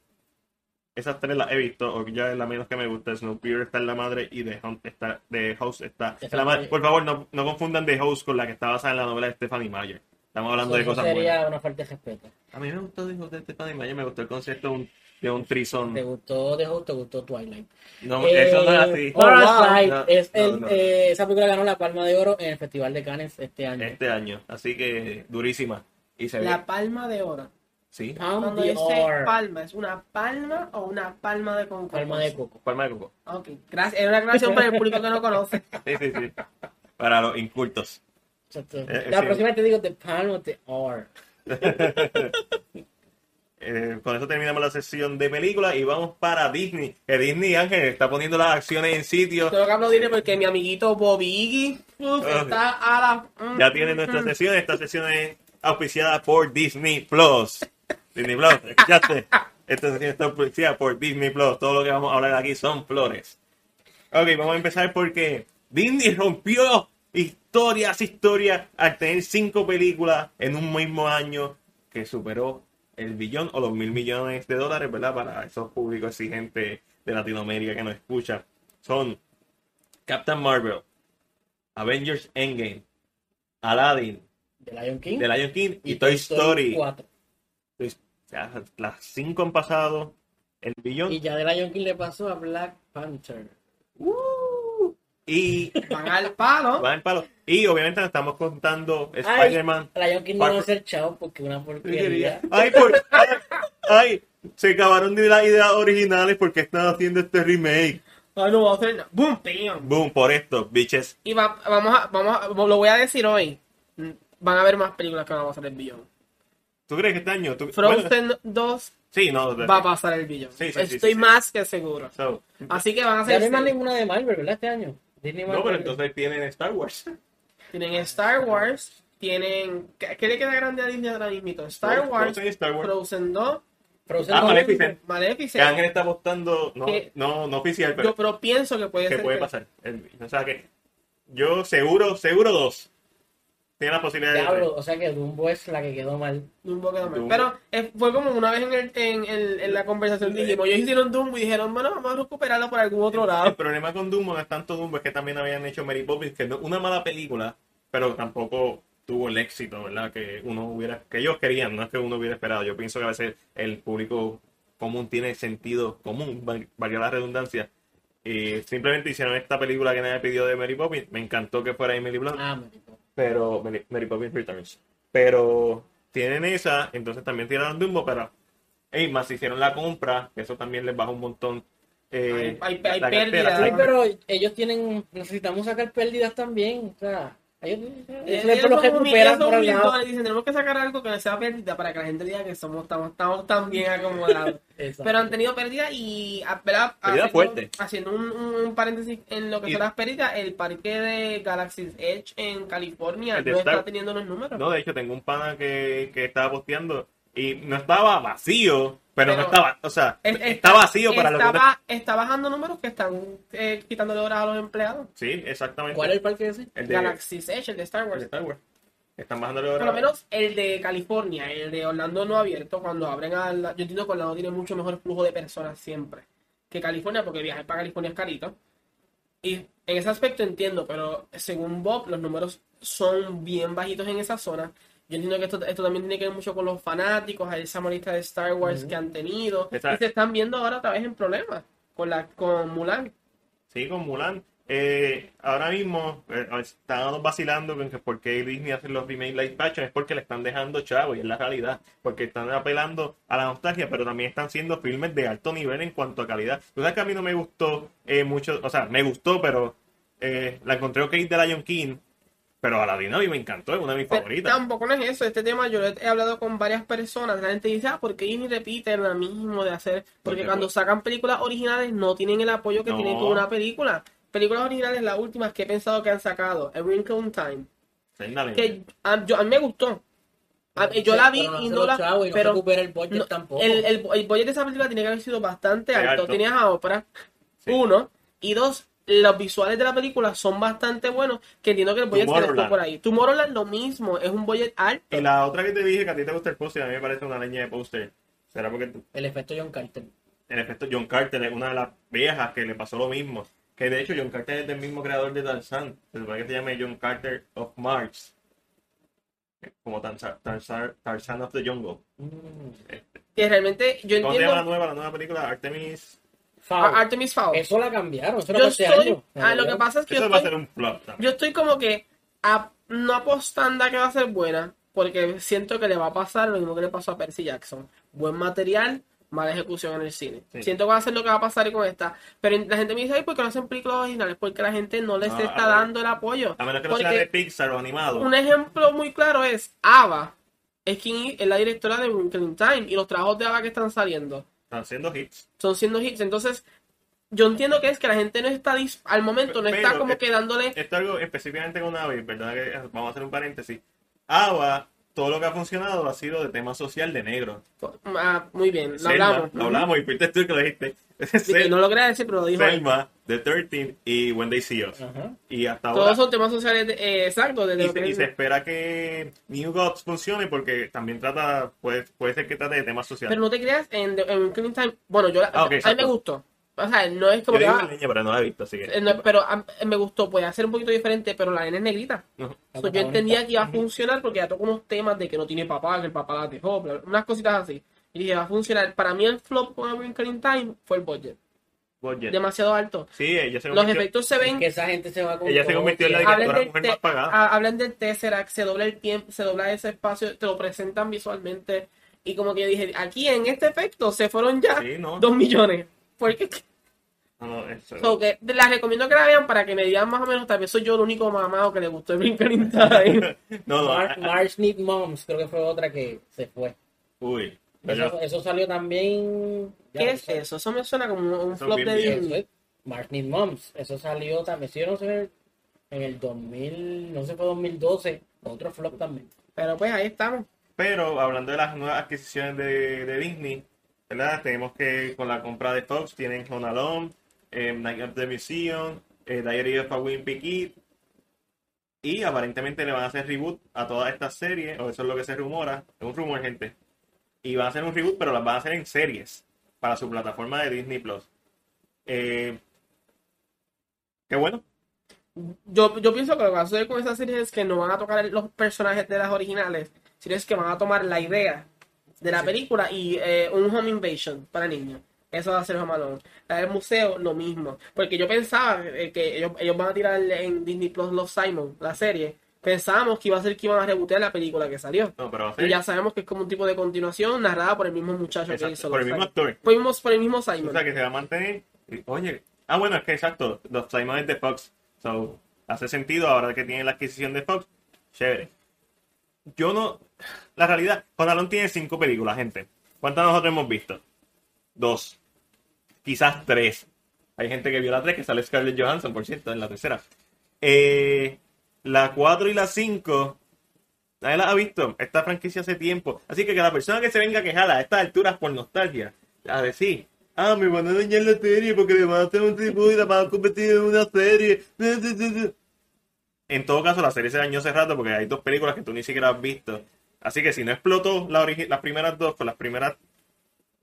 Esas tres las he visto. Okja es la menos que me gusta. Snowpiercer está en la madre y The, Hunt está, The Host está en la madre. Por favor, no, no confundan The Host con la que está basada en la novela de Stephanie Meyer. Estamos hablando de cosas sería buenas. una falta de respeto. A mí me gustó The Host de Stephanie Meyer. Me gustó el concepto de un, de un trison. ¿Te gustó The Host? ¿Te gustó Twilight? No, eso no es así. Eh, Parasite No, es no, el, no. eh, esa película ganó la Palma de Oro en el Festival de Cannes este año. Este año. Así que durísima. Y se ve. La palma de oro. Sí. Palm Cuando dice palma, ¿es una palma o una palma de concón? Palma de coco. Palma de coco. Ok, gracias. Es una aclaración para el público que no conoce. Sí, sí, sí. Para los incultos. Eh, la sí. próxima te digo The Palm of the Oro. Eh, con eso terminamos la sesión de películas y vamos para Disney. Que Disney Ángel está poniendo las acciones en sitio. Tengo que aplaudirle porque mi amiguito Bobby Iggy uf, Ah. está a la... Ya tiene nuestra sesión. Esta sesión es auspiciada por Disney Plus. Disney Plus, ¿escuchaste? Esta sesión está auspiciada por Disney Plus. Todo lo que vamos a hablar aquí son flores. Ok, vamos a empezar porque Disney rompió historias, historias, al tener cinco películas en un mismo año que superó el billón o los mil millones de dólares, ¿verdad? Para esos públicos exigentes de Latinoamérica que nos escuchan. Son Captain Marvel, Avengers Endgame, Aladdin, The Lion King. The Lion King y, Toy Story. 4. Ya, las cinco han pasado el billón. Y ya The Lion King le pasó a Black Panther. ¡Uh! Y Van al palo. van al palo. Y obviamente nos estamos contando Ay, Spider-Man. Lion King no va a ser chao porque una porquería. Ay, por, ay, ay, se acabaron de las ideas originales porque están haciendo este remake. Ah, no va a hacer nada. Boom, bam. Boom, por esto, bitches. Y va- vamos a, vamos a, lo voy a decir hoy. Van a haber más películas que van a pasar el billón. ¿Tú crees que este año? tú- bueno, Frozen 2 sí, no. va a pasar el billón. Sí, sí, sí, Estoy sí, sí. más que seguro. so, Así que van a Ya ser no hay más ninguna de Marvel, ¿verdad? Este año. Disney no, pero entonces tienen Star Wars. Tienen Star Wars, tienen... ¿Qué, qué le queda grande a Disney ahora mismo? Star Wars, Frozen Star Wars. Frozen 2, Frozen Ah, dos, Maleficent. Que Maleficent. Ángel está apostando, no, Que- no, no oficial, pero Yo pero pienso que puede que ser puede que- pasar. El- o sea que yo seguro, seguro dos. Tiene la posibilidad de Diablo, o sea que Dumbo es la que quedó mal. Dumbo quedó mal. Dumbo. Pero eh, fue como una vez en, el- en, en- en la conversación dijimos, ellos hicieron Dumbo y dijeron, bueno, vamos a recuperarlo por algún otro El lado. problema con Dumbo no es tanto Dumbo, es que también habían hecho Mary Poppins, que no, una mala película, pero tampoco tuvo el éxito, ¿verdad? Que uno hubiera, que ellos querían, no es que uno hubiera esperado. Yo pienso que a veces el público común tiene sentido común, val- valga la redundancia. Y simplemente hicieron esta película que nadie pidió de Mary Poppins. Me encantó que fuera Emily Blunt, Ah. Pero Mary, Mary Poppins Returns. Pero tienen esa, entonces también tiraron Dumbo, pero hey, más hicieron la compra, eso también les baja un montón. eh, Hay- hay- pérdidas. Sí, pero ellos tienen, necesitamos sacar pérdidas también. O sea, ellos, Eh, ellos recuperan por lado. dicen, tenemos que sacar algo que no sea pérdida para que la gente diga que somos, estamos, estamos tan bien acomodados. Pero han tenido pérdida y ah, ¿verdad? Pérdida haciendo, fuerte. haciendo un, un- un paréntesis en lo que Y- son las pérdidas, el parque de Galaxy's Edge en California no Star- está teniendo los números. No, de hecho, tengo un pana que, que estaba posteando y no estaba vacío, pero, no estaba, o sea, Es- está vacío para lo que... está bajando números que están eh, quitándole horas a los empleados. Sí, exactamente. ¿Cuál es el parque ese? El de, Galaxy's Edge, el de Star el Wars. de Star Wars. Están bajando Por lo menos el de California, el de Orlando no abierto, cuando abren a la- Yo entiendo que Orlando tiene mucho mejor flujo de personas siempre que California, porque viajar para California es carito. Y en ese aspecto entiendo, pero según Bob, los números son bien bajitos en esa zona. Yo entiendo que esto, esto también tiene que ver mucho con los fanáticos, a esa molista de Star Wars que han tenido. Exacto. Y se están viendo ahora otra vez en problemas con, la, con Mulan. Sí, con Mulan. Eh, ahora mismo eh, están vacilando con que por qué Disney hace los remake live action es porque le están dejando chavo y es la realidad, porque están apelando a la nostalgia, pero también están siendo filmes de alto nivel en cuanto a calidad. Tú sabes que a mí no me gustó eh, mucho, o sea, me gustó, pero eh, la encontré ok de Lion King, pero a la a mí me encantó, es una de mis Pero favoritas. Tampoco no es eso, este tema yo he hablado con varias personas, la gente dice, ah, ¿por qué Disney repite lo mismo de hacer? Porque Porque, cuando pues- sacan películas originales no tienen el apoyo que No. tienen con una película. Películas originales, las últimas que he pensado que han sacado, A Wrinkle in Time, que a, yo, a mí me gustó. A- yo Sí, la vi pero y no la... chavo y no pero recupera el budget no, tampoco. el, el, el budget de esa película tiene que haber sido bastante alto. alto. Tenías a Oprah, Sí. uno, y dos, los visuales de la película son bastante buenos, que entiendo que el budget fue Tomorrowland. por ahí. Tomorrowland lo mismo, es un budget alto. Y la otra que te dije que a ti te gusta el póster, a mí me parece una leña de póster. ¿Será porque tú- El efecto John Carter. en efecto John Carter es una de las viejas que le pasó lo mismo? Que de hecho John Carter es del mismo creador de Tarzan. Se supone que se llama John Carter of Mars. Como Tarzan, Tarzan, Tarzan of the Jungle. Que realmente yo ¿Cómo se llama la entiendo nueva, la nueva película? Artemis. Foul. Artemis Fowl. Eso la cambiaron. Eso Yo para este estoy, año. ah, lo que pasa es que yo Eso va a estoy, ser un flop también. yo estoy como que a- no apostando a que va a ser buena, porque siento que le va a pasar lo mismo que le pasó a Percy Jackson. Buen material, mala ejecución en el cine. Sí. Siento que va a ser lo que va a pasar con esta. Pero la gente me dice, ay, ¿por qué no hacen películas originales? Porque la gente no les Ah, está dando el apoyo. A menos que no sea Porque de Pixar o animado. un ejemplo muy claro es Ava. Es quien es la directora de Wrinkle in Time y los trabajos de Ava que están saliendo Están haciendo hits. son siendo hits. Entonces, yo entiendo que es que la gente no está, al momento, no está Pero, como eh, que dándole... Esto es algo específicamente con Avi, ¿verdad? Que eh, vamos a hacer un paréntesis. Ava, todo lo que ha funcionado ha sido de tema social de negro. Ah, muy bien, lo Selma, hablamos. Lo hablamos y fuiste tú que lo dijiste. No lo quería decir, pero lo dijo. Selma, The 13 y When They See Us. Y hasta ahora. Todos son temas sociales, de- eh, exacto. desde Y se, y se espera que New Gods funcione porque también trata, puede, puede ser que trate de temas sociales. Pero no te creas, en, en Clean Time, bueno, yo la- Ah, a mí me gustó. O sea, no es Yo como que, digo ah, leña, pero no la he visto, así que. eh, no, pero a- me gustó, puede hacer un poquito diferente, pero la nena es negrita. So, yo entendía que iba a funcionar porque ya tocó unos temas de que no tiene papá, que el papá la dejó, unas cositas así. Y dije, va a funcionar. Para mí el flop con A in Time fue el budget. Budget. Demasiado alto. Sí, ella se Los efectos se Es ven que esa gente se va con ella se convirtió en la directora mujer te- más pagada. ha- hablan del Tesseract, se dobla el tiempo, se dobla ese espacio, te lo presentan visualmente. Y como que yo dije, aquí en este efecto se fueron ya Sí, no. dos millones. Porque No, no, eso- So, que las recomiendo que la vean para que me digan más o menos, tal vez soy yo el único mamado que le gustó el Brincar in Time. no, no, Mar- ah, March Need Moms, creo que fue otra que se fue. Uy. Eso, eso salió también. ya, ¿Qué es eso- eso? Eso me suena como un Eso flop de Disney. Need Moms. Eso salió también. Si yo no sé, en el 2000, no sé, fue 2012. Otro flop también. Pero pues ahí estamos. Pero hablando de las nuevas adquisiciones de, de Disney, ¿verdad? Tenemos que con la compra de Fox tienen Home Alone, eh, Night of the Museum, eh, Diary of a Wimpy Kid. Y aparentemente le van a hacer reboot a todas estas series, o eso es lo que se rumora, es un rumor, gente. Y van a hacer un reboot, pero las van a hacer en series para su plataforma de Disney Plus. Eh, qué bueno. Yo, yo pienso que lo que va a suceder con esa serie es que no van a tocar los personajes de las originales, sino es que van a tomar la idea de la película y eh, un home invasion para niños. Eso va a ser Home Alone. La del museo, lo mismo. Porque yo pensaba eh, que ellos, ellos van a tirar en Disney Plus Los Simon, la serie. Pensábamos que iba a ser que iban a rebotear la película que salió. No, pero Y ya sabemos que es como un tipo de continuación narrada por el mismo muchacho que hizo por el mismo actor. Por el mismo, por el mismo O Simon. sea, que se va a mantener. Oye, ah, bueno, es que exacto, los Simon es de Fox. So, hace sentido ahora que tiene la adquisición de Fox. Chévere. Yo no. La realidad, Juan Alon tiene cinco películas, gente. ¿Cuántas nosotros hemos visto? Dos. Quizás tres. Hay gente que vio la tres, que sale Scarlett Johansson, por cierto, en la tercera. Eh, la cuatro y la cinco. Nadie las ha visto. Esta franquicia hace tiempo. Así que que la persona que se venga a quejar a estas alturas por nostalgia, a decir, ah, me van a dañar la serie porque me van a hacer un tributo y la van a convertir en una serie. En todo caso, la serie se dañó hace rato porque hay dos películas que tú ni siquiera has visto. Así que si no explotó las primeras dos con las primeras,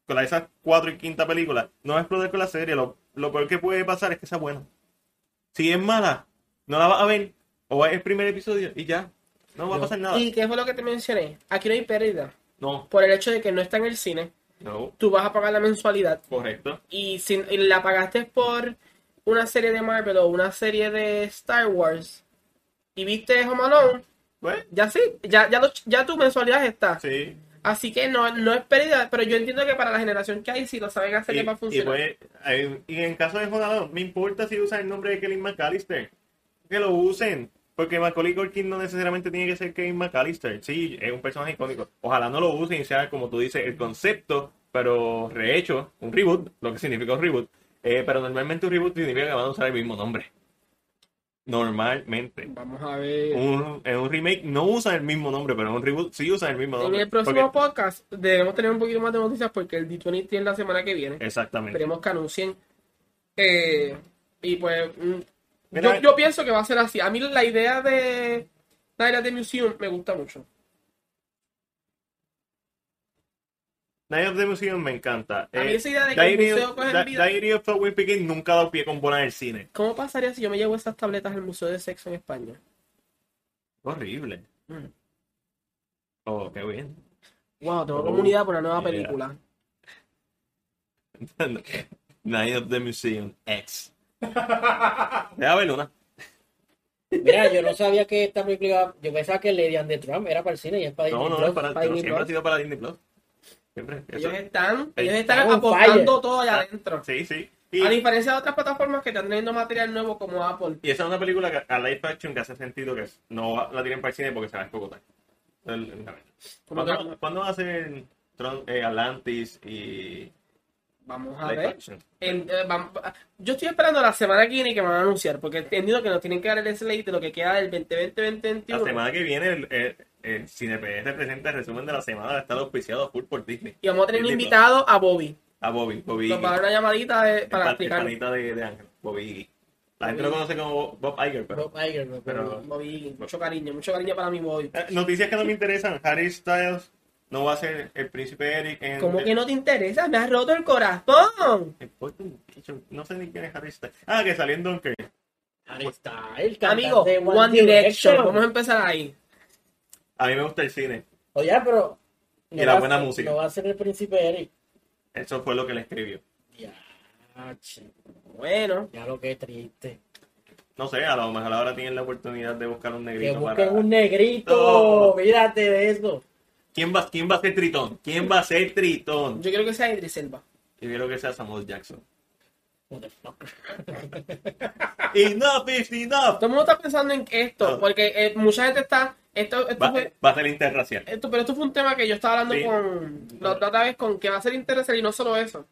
con esas cuatro y quinta películas, no va a explotar con la serie. Lo, lo peor que puede pasar es que sea buena. Si es mala, no la vas a ver. O es el primer episodio y ya. No va a pasar nada. ¿Y qué fue lo que te mencioné? Aquí no hay pérdida. No, Por el hecho de que no está en el cine, no, tú vas a pagar la mensualidad. correcto. Y si y la pagaste por una serie de Marvel o una serie de Star Wars y viste Home Alone, Pues, ya sí, ya, ya, lo- ya tu mensualidad está. sí. Así que no, no es pérdida, pero yo entiendo que para la generación que hay, si lo saben hacer, Y, les va a y, funcionar. pues, eh, y en caso de Jonadón, me importa si usan el nombre de Kevin McAllister. Que lo usen. Porque Macaulay Culkin no necesariamente tiene que ser Kevin McAllister. Sí, es un personaje icónico. Ojalá no lo usen y sea, como tú dices, el concepto, pero rehecho, un reboot, lo que significa un reboot. Eh, pero normalmente un reboot significa que van a usar el mismo nombre. Normalmente. Vamos a ver. Un, en un remake no usan el mismo nombre, pero en un reboot sí usan el mismo En nombre. el próximo Porque- podcast debemos tener un poquito más de noticias porque el D20 tiene la semana que viene. Exactamente. Esperemos que anuncien. Eh, y pues mm, Mira, yo, yo pienso que va a ser así. A mí la idea de Night at the Museum me gusta mucho. Night of the Museum me encanta. A mí Eh, esa idea de que el Diary, museo of, coge vida. Diary of a Wimpy Kid nunca ha dado pie con bola en el cine. ¿Cómo pasaría si yo me llevo esas tabletas al Museo de Sexo en España? Horrible. Mm. Oh, qué bien. Wow, tengo Oh, comunidad por una nueva yeah. película. Night of the Museum X. Deja ver una. Mira, yo no sabía que esta película. Yo pensaba que Lady and the Trump era para el cine y es para No, Disney no, Plus. es para, para Disney siempre ha Plus. sido para Disney Plus. Siempre. Eso- Ellos están, ellos Está están apostando fire. todo allá adentro. Sí, sí. Y, A diferencia de otras plataformas que están teniendo material nuevo como Apple. y esa es una película que, a live action que hace sentido que no va- la tienen para el cine porque se va a escogotar. El- ¿Cuándo, ¿Cuándo va a ser Tron- eh, Atlantis y Vamos a ver. En- eh, yo estoy esperando la semana que viene que me van a anunciar, porque he entendido que nos tienen que dar el slate de lo que queda del 2020-2021. La semana que viene el, el, el CinePR presenta el resumen de la semana de estar auspiciado full por Disney. Y vamos a tener Disney invitado a Bobby. A Bobby, Bobby Nos va a dar una llamadita de- para explicar. de, de Ángel, Bobby. La gente lo conoce como Bob Iger, pero... Bob Iger, no, Pero- Bobby, mucho cariño, mucho cariño para mi Bobby. Eh, Noticias que no me interesan. Harry Styles no va a ser el príncipe Eric en... ¿Cómo que no te interesa? Me has roto el corazón. No sé ni quién es Harry Styles. Ah, que salió en. Ahí está, el Amigo, de One Direction. Vamos a empezar ahí. A mí me gusta el cine. Oye, pero. Y no la buena ser- música. No va a ser el príncipe Eric. Eso fue lo que le escribió. Ya, Bueno, ya lo que es triste. No sé, a lo mejor ahora tienen la oportunidad de buscar un Que negrito busquen para... un negrito. Oh. Mírate de eso. ¿Quién va, ¿Quién va a ser Tritón? ¿Quién va a ser Tritón? yo quiero que sea Idris Elba. Yo quiero que sea Samuel Jackson. Motherfucker. Enough is enough. Todo el mundo está pensando en esto, No. porque eh, mucha gente está. Esto, esto Va, fue, va a ser interracial. esto, pero esto fue un tema que yo estaba hablando Sí. con la otra vez con que va a ser interesante y no solo eso.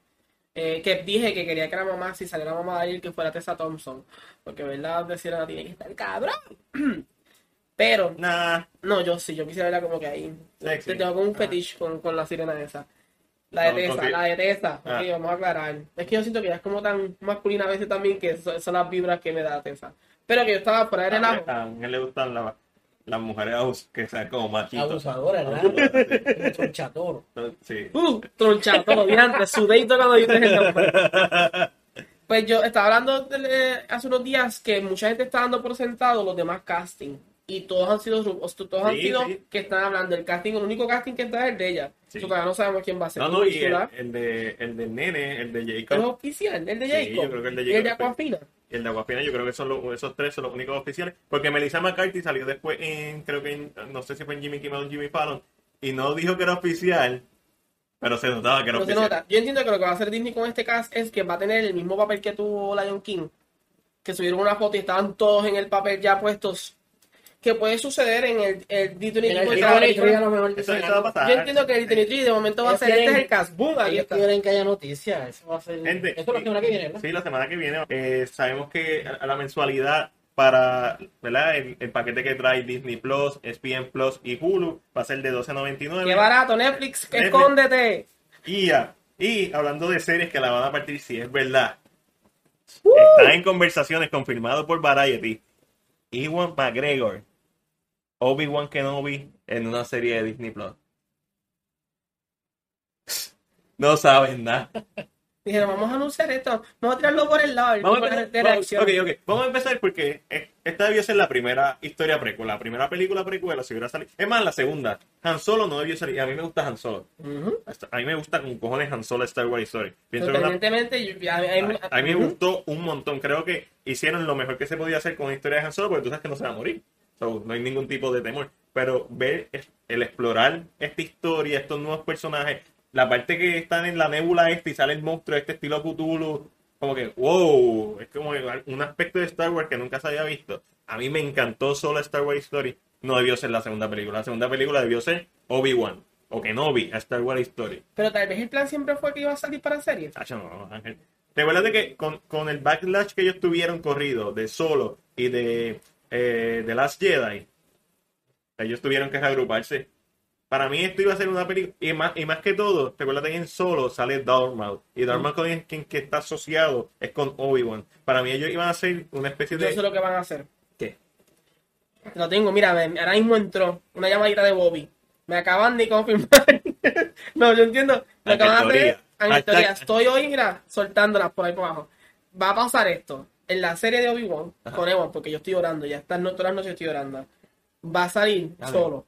Eh, que dije que quería que la mamá, si saliera mamá de ir, que fuera Tessa Thompson. Porque, ¿verdad? Decir, no tiene que estar cabrón. Pero, Nah, no, yo sí, yo quisiera verla como que ahí. Sexy. Te tengo como un Ah. fetiche con, con la sirena esa. La de No, Tessa, la de Tessa. Ah. Ok, vamos a aclarar. Es que yo siento que ella es como tan masculina a veces también que son, son las vibras que me da Tessa. Pero que yo estaba por ahí a, relajo. a Ángel le gustan la- las mujeres que sean como machitos. Abusadora, ¿verdad? Un tronchatoro. Sí. Uh, tronchato, diante, sudéito cuando el nombre. Pues yo estaba hablando de- hace unos días que mucha gente está dando por sentado los demás casting. Y todos han sido, todos han Sí, sido sí. que están hablando. El casting, el único casting que está es el de ella. Sí. Todavía no sabemos quién va a ser. No, no, y el, de, el del nene, el de Pero es Jacob, oficial, el de Jacob. yo creo que el de Y el de Jacob. Aquafina. y el de Aguafina, yo creo que son los- esos tres son los únicos oficiales. Porque Melissa McCarthy salió después en, creo que en- no sé si fue en Jimmy Kimmel o Jimmy Fallon, y no dijo que era oficial, pero se notaba que era se oficial. nota. Yo entiendo que lo que va a hacer Disney con este cast es que va a tener el mismo papel que tuvo Lion King. Que subieron una foto y estaban todos en el papel ya puestos. Que puede suceder en el, el D23 En el porque la D23 película- a lo mejor Eso, eso va a algo. pasar. Yo entiendo que el D23 de momento va a ser este es el cast. Boom, ahí está. quieren que haya noticias. Eso va a ser. Gente, Eso es la semana que viene, ¿verdad? Sí, la semana que viene. Eh, sabemos que a la mensualidad para ¿verdad? El, el paquete que trae Disney Plus, ESPN Plus y Hulu va a ser de 12.99. Qué barato, Netflix, Netflix. escóndete. Y, ya. y hablando de series que la van a partir, si es verdad, Uh. está en conversaciones confirmado por Variety. Ewan McGregor, Obi-Wan Kenobi en una serie de Disney Plus. No saben nada. Dijeron, vamos a anunciar esto. Vamos a tirarlo por el lado. Vamos a empezar, gente vamos- reacciona. ok, ok. Vamos a empezar porque eh, esta debió ser la primera historia precuela, la primera película precuela, si hubiera salido. Es más, la segunda. Han Solo no debió salir. A mí me gusta Han Solo. A mí me gusta con cojones Han Solo Star Wars Story. Una- yo- a- mí me gustó un montón. Creo que hicieron lo mejor que se podía hacer con la historia de Han Solo porque tú sabes que no se va a morir. So, no hay ningún tipo de temor. Pero ver el explorar esta historia, estos nuevos personajes, la parte que están en la nébula esta y sale el monstruo este estilo Cthulhu, como que, wow, es como un aspecto de Star Wars que nunca se había visto. A mí me encantó solo Star Wars Story. No debió ser la segunda película. La segunda película debió ser Obi-Wan o Kenobi a Star Wars Story. Pero tal vez el plan siempre fue que iba a salir para series. Tacho, no, Ángel. De que con, con el backlash que ellos tuvieron corrido de Solo y de eh, The Last Jedi, ellos tuvieron que reagruparse. Para mí esto iba a ser una película, y más, y más que todo, recuerda que en Solo sale Darth y Darth con quien que está asociado es con Obi-Wan. Para mí ellos iban a ser una especie Yo de... sé lo que van a hacer. ¿Qué? Lo tengo, mira, ahora mismo entró una llamadita de Bobby. Me acaban de confirmar. no, yo entiendo. Lo que van a hacer Estoy hoy, mira, soltándolas por ahí por abajo. Va a pasar esto. En la serie de Obi-Wan, con Ewan, porque yo estoy orando, ya estas no- todas las noches estoy orando. Va a salir Dale. solo.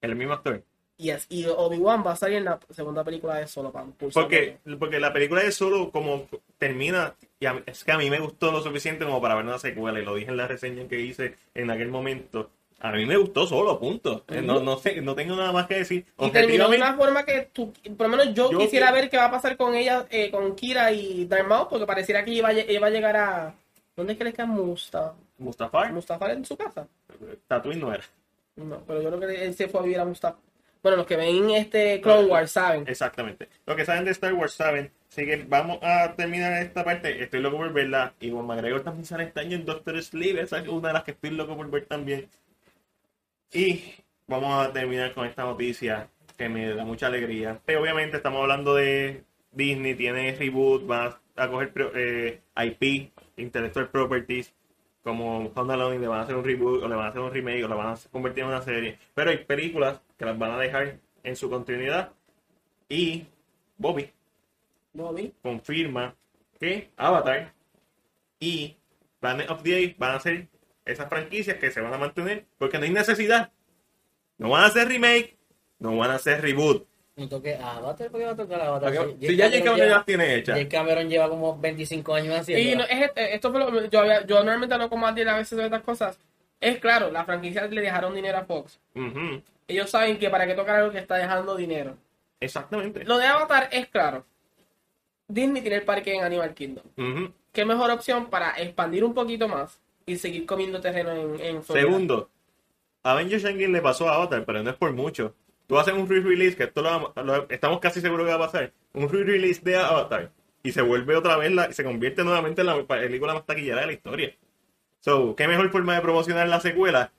El mismo actor. Yes. Y Obi-Wan va a salir en la segunda película de solo. Para Porque, porque la película de Solo como termina, y a es que a mí me gustó lo suficiente como para ver una secuela, y lo dije en la reseña que hice en aquel momento. A mí me gustó Solo, punto. Eh, No, no sé, no tengo nada más que decir. Y terminó de una forma que tú, por lo menos yo, Yo quisiera que- ver qué va a pasar con ella, eh, con Kira y Maul, porque pareciera que iba iba a llegar a... ¿Dónde es que le queda Mustafa? Mustafar, ¿Mustafa en su casa? Tatooine no era. No, pero yo creo que él se fue a vivir a Mustafa. Bueno, los que ven este Clone Wars saben. Exactamente. Lo que saben de Star Wars saben. Así que vamos a terminar esta parte. Estoy loco por verla. Y Juan McGregor también sale este año en Doctor Sleep. Esa es una de las que estoy loco por ver también. Y vamos a terminar con esta noticia que me da mucha alegría. Eh, obviamente estamos hablando de Disney, tiene reboot, va a coger eh, IP, Intellectual Properties, como Honda Alone, y le van a hacer un reboot, o le van a hacer un remake, o le van a convertir en una serie. Pero hay películas que las van a dejar en su continuidad. Y Bobby Bobby. confirma que Avatar y Planet of the Apes van a ser esas franquicias que se van a mantener porque no hay necesidad. No van a hacer remake, no van a hacer reboot. No toque Avatar, ¿por qué va a tocar Avatar? Si ya J.K. Cameron ya las tiene hechas. Jake Cameron lleva como 25 años haciendo. Y no, es, este- esto fue lo, yo, había- yo normalmente con Matiel a veces de estas cosas. Es claro, la franquicia le dejaron dinero a Fox. Ellos saben que para qué tocar algo que está dejando dinero. Exactamente. Lo de Avatar es claro. Disney tiene el parque en Animal Kingdom. Ujú. ¿Qué mejor opción para expandir un poquito más y seguir comiendo terreno en, en Florida? Segundo, Avengers Endgame le pasó a Avatar, pero no es por mucho. Tú haces un re-release, que esto lo, vamos- lo- estamos casi seguros que va a pasar, un re-release de Avatar, y se vuelve otra vez, la, se convierte nuevamente en la película más taquillera de la historia. So, ¿qué mejor forma de promocionar la secuela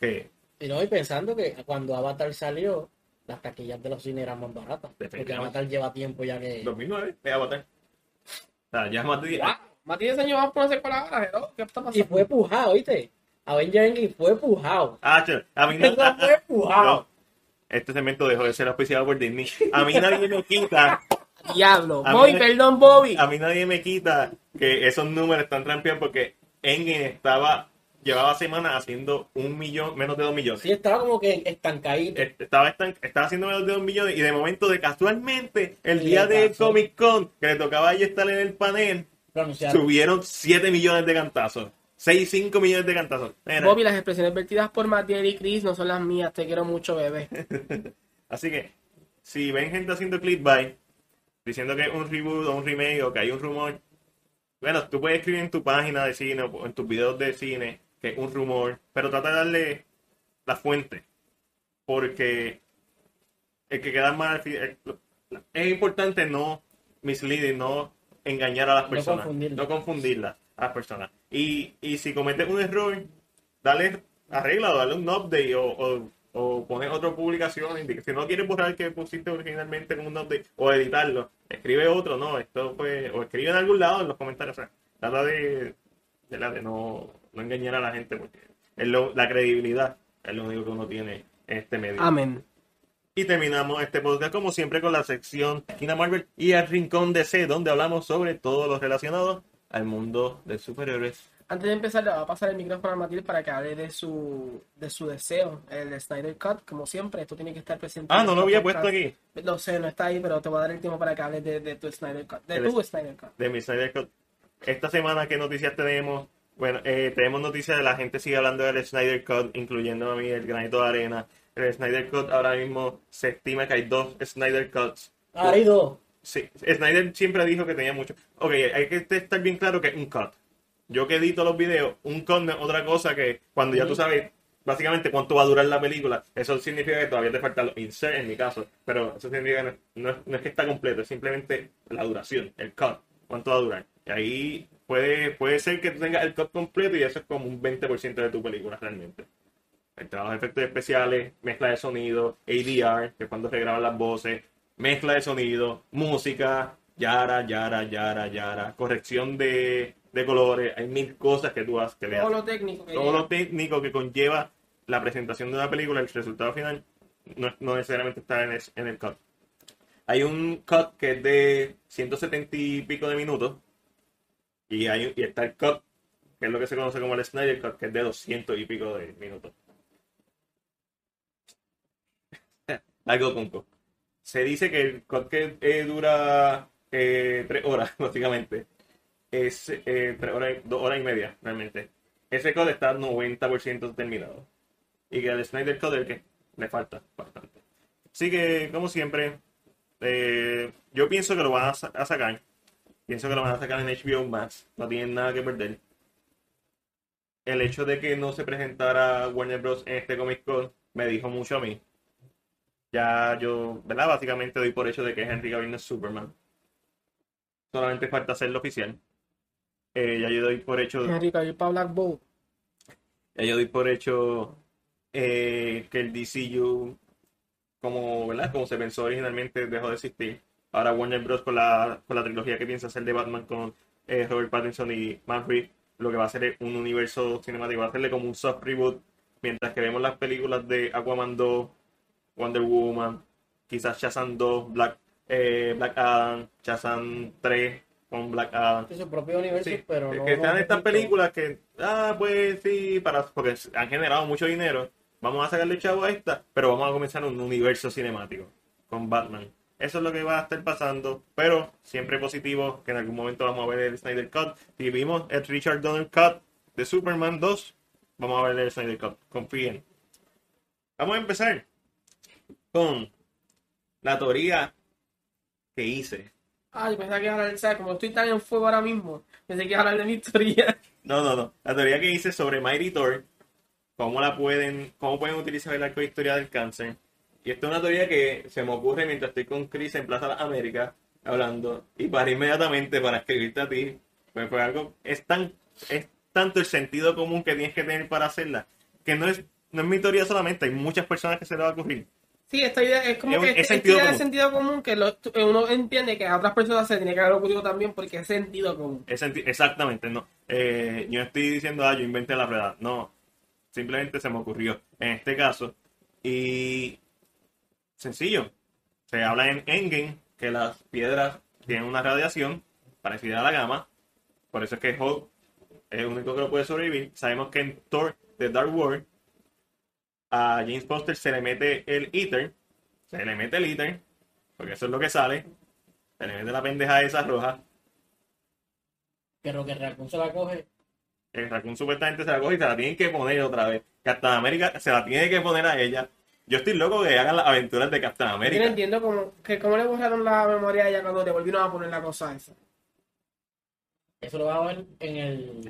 que Y no, y pensando que cuando Avatar salió, las taquillas de los cines eran más baratas. Porque. Avatar lleva tiempo ya que. 2009 de Avatar? O sea, ya es más de 10 Wow, más de 10 años vamos por una secuela ahora, hello, ¿qué está Y pasando? fue pujado, ¿viste? Avengers Endgame fue pujado. Ah, che, a mí no, Eso fue pujado. no. Este segmento dejó de ser auspiciado por Disney. A mí nadie me quita Diablo. A Bobby, mí- perdón, Bobby. a mí nadie me quita que esos números están trampeados porque Endgame estaba, llevaba semanas haciendo un millón, menos de dos millones. Sí, estaba como que estancadito. Estaba, estan- estaba haciendo menos de dos millones y de momento, de casualmente, el Y día de. Comic Con, que le tocaba a estar en el panel, Lo anunciaron. subieron 7 millones de cantazos. 6, 5 millones de cantazos. Bobby, las expresiones vertidas por Matiel y Chris no son las mías. Te quiero mucho, bebé. Así que, si ven gente haciendo clickbait, diciendo que es un reboot o un remake o que hay un rumor, bueno, tú puedes escribir en tu página de cine o en tus videos de cine que es un rumor, pero trata de darle la fuente. Porque el que queda mal, es importante no misleading, no engañar a las No personas, confundirlas. no confundirlas a las personas. Y, y si cometes un error, dale arregla, dale un update o, o, o poner otra publicación. Si no quieres borrar el que pusiste originalmente con un update o editarlo, escribe otro, no, esto fue, o escribe en algún lado en los comentarios. O sea, trata de, de, la- de no, no engañar a la gente porque es lo- la credibilidad es lo único que uno tiene en este medio. Amén. Y terminamos este podcast como siempre con la sección Esquina Marvel y el Rincón DC, donde hablamos sobre todo lo relacionado al mundo de superhéroes. Antes de empezar, le voy a pasar el micrófono a Matilde para que hable de su, de su deseo, el de Snyder Cut, como siempre. Esto tiene que estar presente. Ah, no lo este había podcast. puesto aquí. Lo sé, no está ahí, pero te voy a dar el tiempo para que hables de, de tu Snyder Cut. De El- tu Snyder Cut. de mi Snyder Cut. Esta semana, ¿qué noticias tenemos? Bueno, eh, tenemos noticias de la gente sigue hablando del Snyder Cut, incluyendo a mí el granito de arena. El Snyder Cut ahora mismo se estima que hay dos Snyder Cuts. Ahora hay dos. Sí, Snyder siempre dijo que tenía mucho. Ok, hay que estar bien claro que es un cut. Yo que edito los videos, un cut no es otra cosa que cuando ya tú sabes básicamente cuánto va a durar la película, eso significa que todavía te falta los insert en mi caso, pero eso significa que no, no es que está completo, es simplemente la duración, el cut, cuánto va a durar. Y ahí puede, puede ser que tú tengas el cut completo y eso es como un 20% de tu película realmente. Trabajo de efectos especiales, mezcla de sonido, ADR, que es cuando se graban las voces, mezcla de sonido, música, yara, yara, yara, yara, corrección de, de colores, hay mil cosas que tú haces que le Todo haces. lo técnico que Todo lleva. lo técnico que conlleva la presentación de una película, el resultado final, no, no necesariamente está en el, en el cut. Hay un cut que es de 170 y pico de minutos, y, hay, y está el cut, que es lo que se conoce como el Snyder Cut, que es de 200 y pico de minutos. Algo tonto. Se dice que el que eh, dura eh, tres horas, básicamente, es eh, tres horas, dos horas y media, realmente. Ese cut está 90% terminado. Y que el Snyder que le falta bastante. Así que, como siempre, eh, yo pienso que lo van a, a sacar. Pienso que lo van a sacar en HBO Max. No tienen nada que perder. El hecho de que no se presentara Warner Bros. en este Comic Con me dijo mucho a mí. Ya yo, ¿verdad? Básicamente doy por hecho de que Henry Cavill no es Superman. Solamente falta hacerlo oficial. Eh, ya yo doy por hecho. Henry Cavill para Black Bolt. Ya yo doy por hecho eh, que el DCU, como, ¿verdad? como se pensó originalmente, dejó de existir. Ahora Warner Bros. con la, con la trilogía que piensa hacer de Batman con eh, Robert Pattinson y Matt Reeves, lo que va a hacer es un universo cinemático, va a hacerle como un soft reboot, mientras que vemos las películas de Aquaman 2, Wonder Woman, quizás Shazam 2, Black, eh, Black Adam, Shazam 3 con Black Adam. Es su propio universo, Sí, pero que no. están no estas películas que, ah, pues sí, para, porque han generado mucho dinero. Vamos a sacarle chavo a esta, pero vamos a comenzar un universo cinemático con Batman. Eso es lo que va a estar pasando, pero siempre positivo que en algún momento vamos a ver el Snyder Cut. Si vimos el Richard Donner Cut de Superman 2, vamos a ver el Snyder Cut. Confíen. Vamos a empezar con la teoría que hice Ay, pensaba que iba a hablar, ¿sabes? Como estoy tan en fuego ahora mismo, pensé que iba a hablar de mi teoría. No, no, no. La teoría que hice sobre Mighty Thor, cómo la pueden, cómo pueden utilizar el arco de historia del cáncer. Y esto es una teoría que se me ocurre mientras estoy con Chris en Plaza de las Américas hablando. Y para inmediatamente para escribirte a ti, pues fue algo, es tan, es tanto el sentido común que tienes que tener para hacerla, que no es, no es mi teoría solamente, hay muchas personas que se le va a ocurrir. Sí, esta idea es como Es que es esta sentido idea de común. sentido común que lo- uno entiende que a otras personas se tiene que haber ocurrido también porque es sentido común. Es senti- exactamente, no. Eh, yo estoy diciendo, ah, yo inventé la rueda. No, simplemente se me ocurrió en este caso. Y sencillo, se habla en Endgame que las piedras tienen una radiación parecida a la gamma. Por eso es que Hulk es el único que lo puede sobrevivir. Sabemos que en Thor The Dark World a James Foster se le mete el Ether. Se le mete el Ether, porque eso es lo que sale. Se le mete la pendeja esa roja. Pero que Raccoon se la coge. El Raccoon supuestamente se la coge y se la tienen que poner otra vez. Captain América se la tiene que poner a ella. Yo estoy loco que hagan las aventuras de Captain Yo no América. entiendo cómo, que cómo le borraron la memoria a ella cuando le volvieron a poner la cosa esa. Eso lo va a ver en el.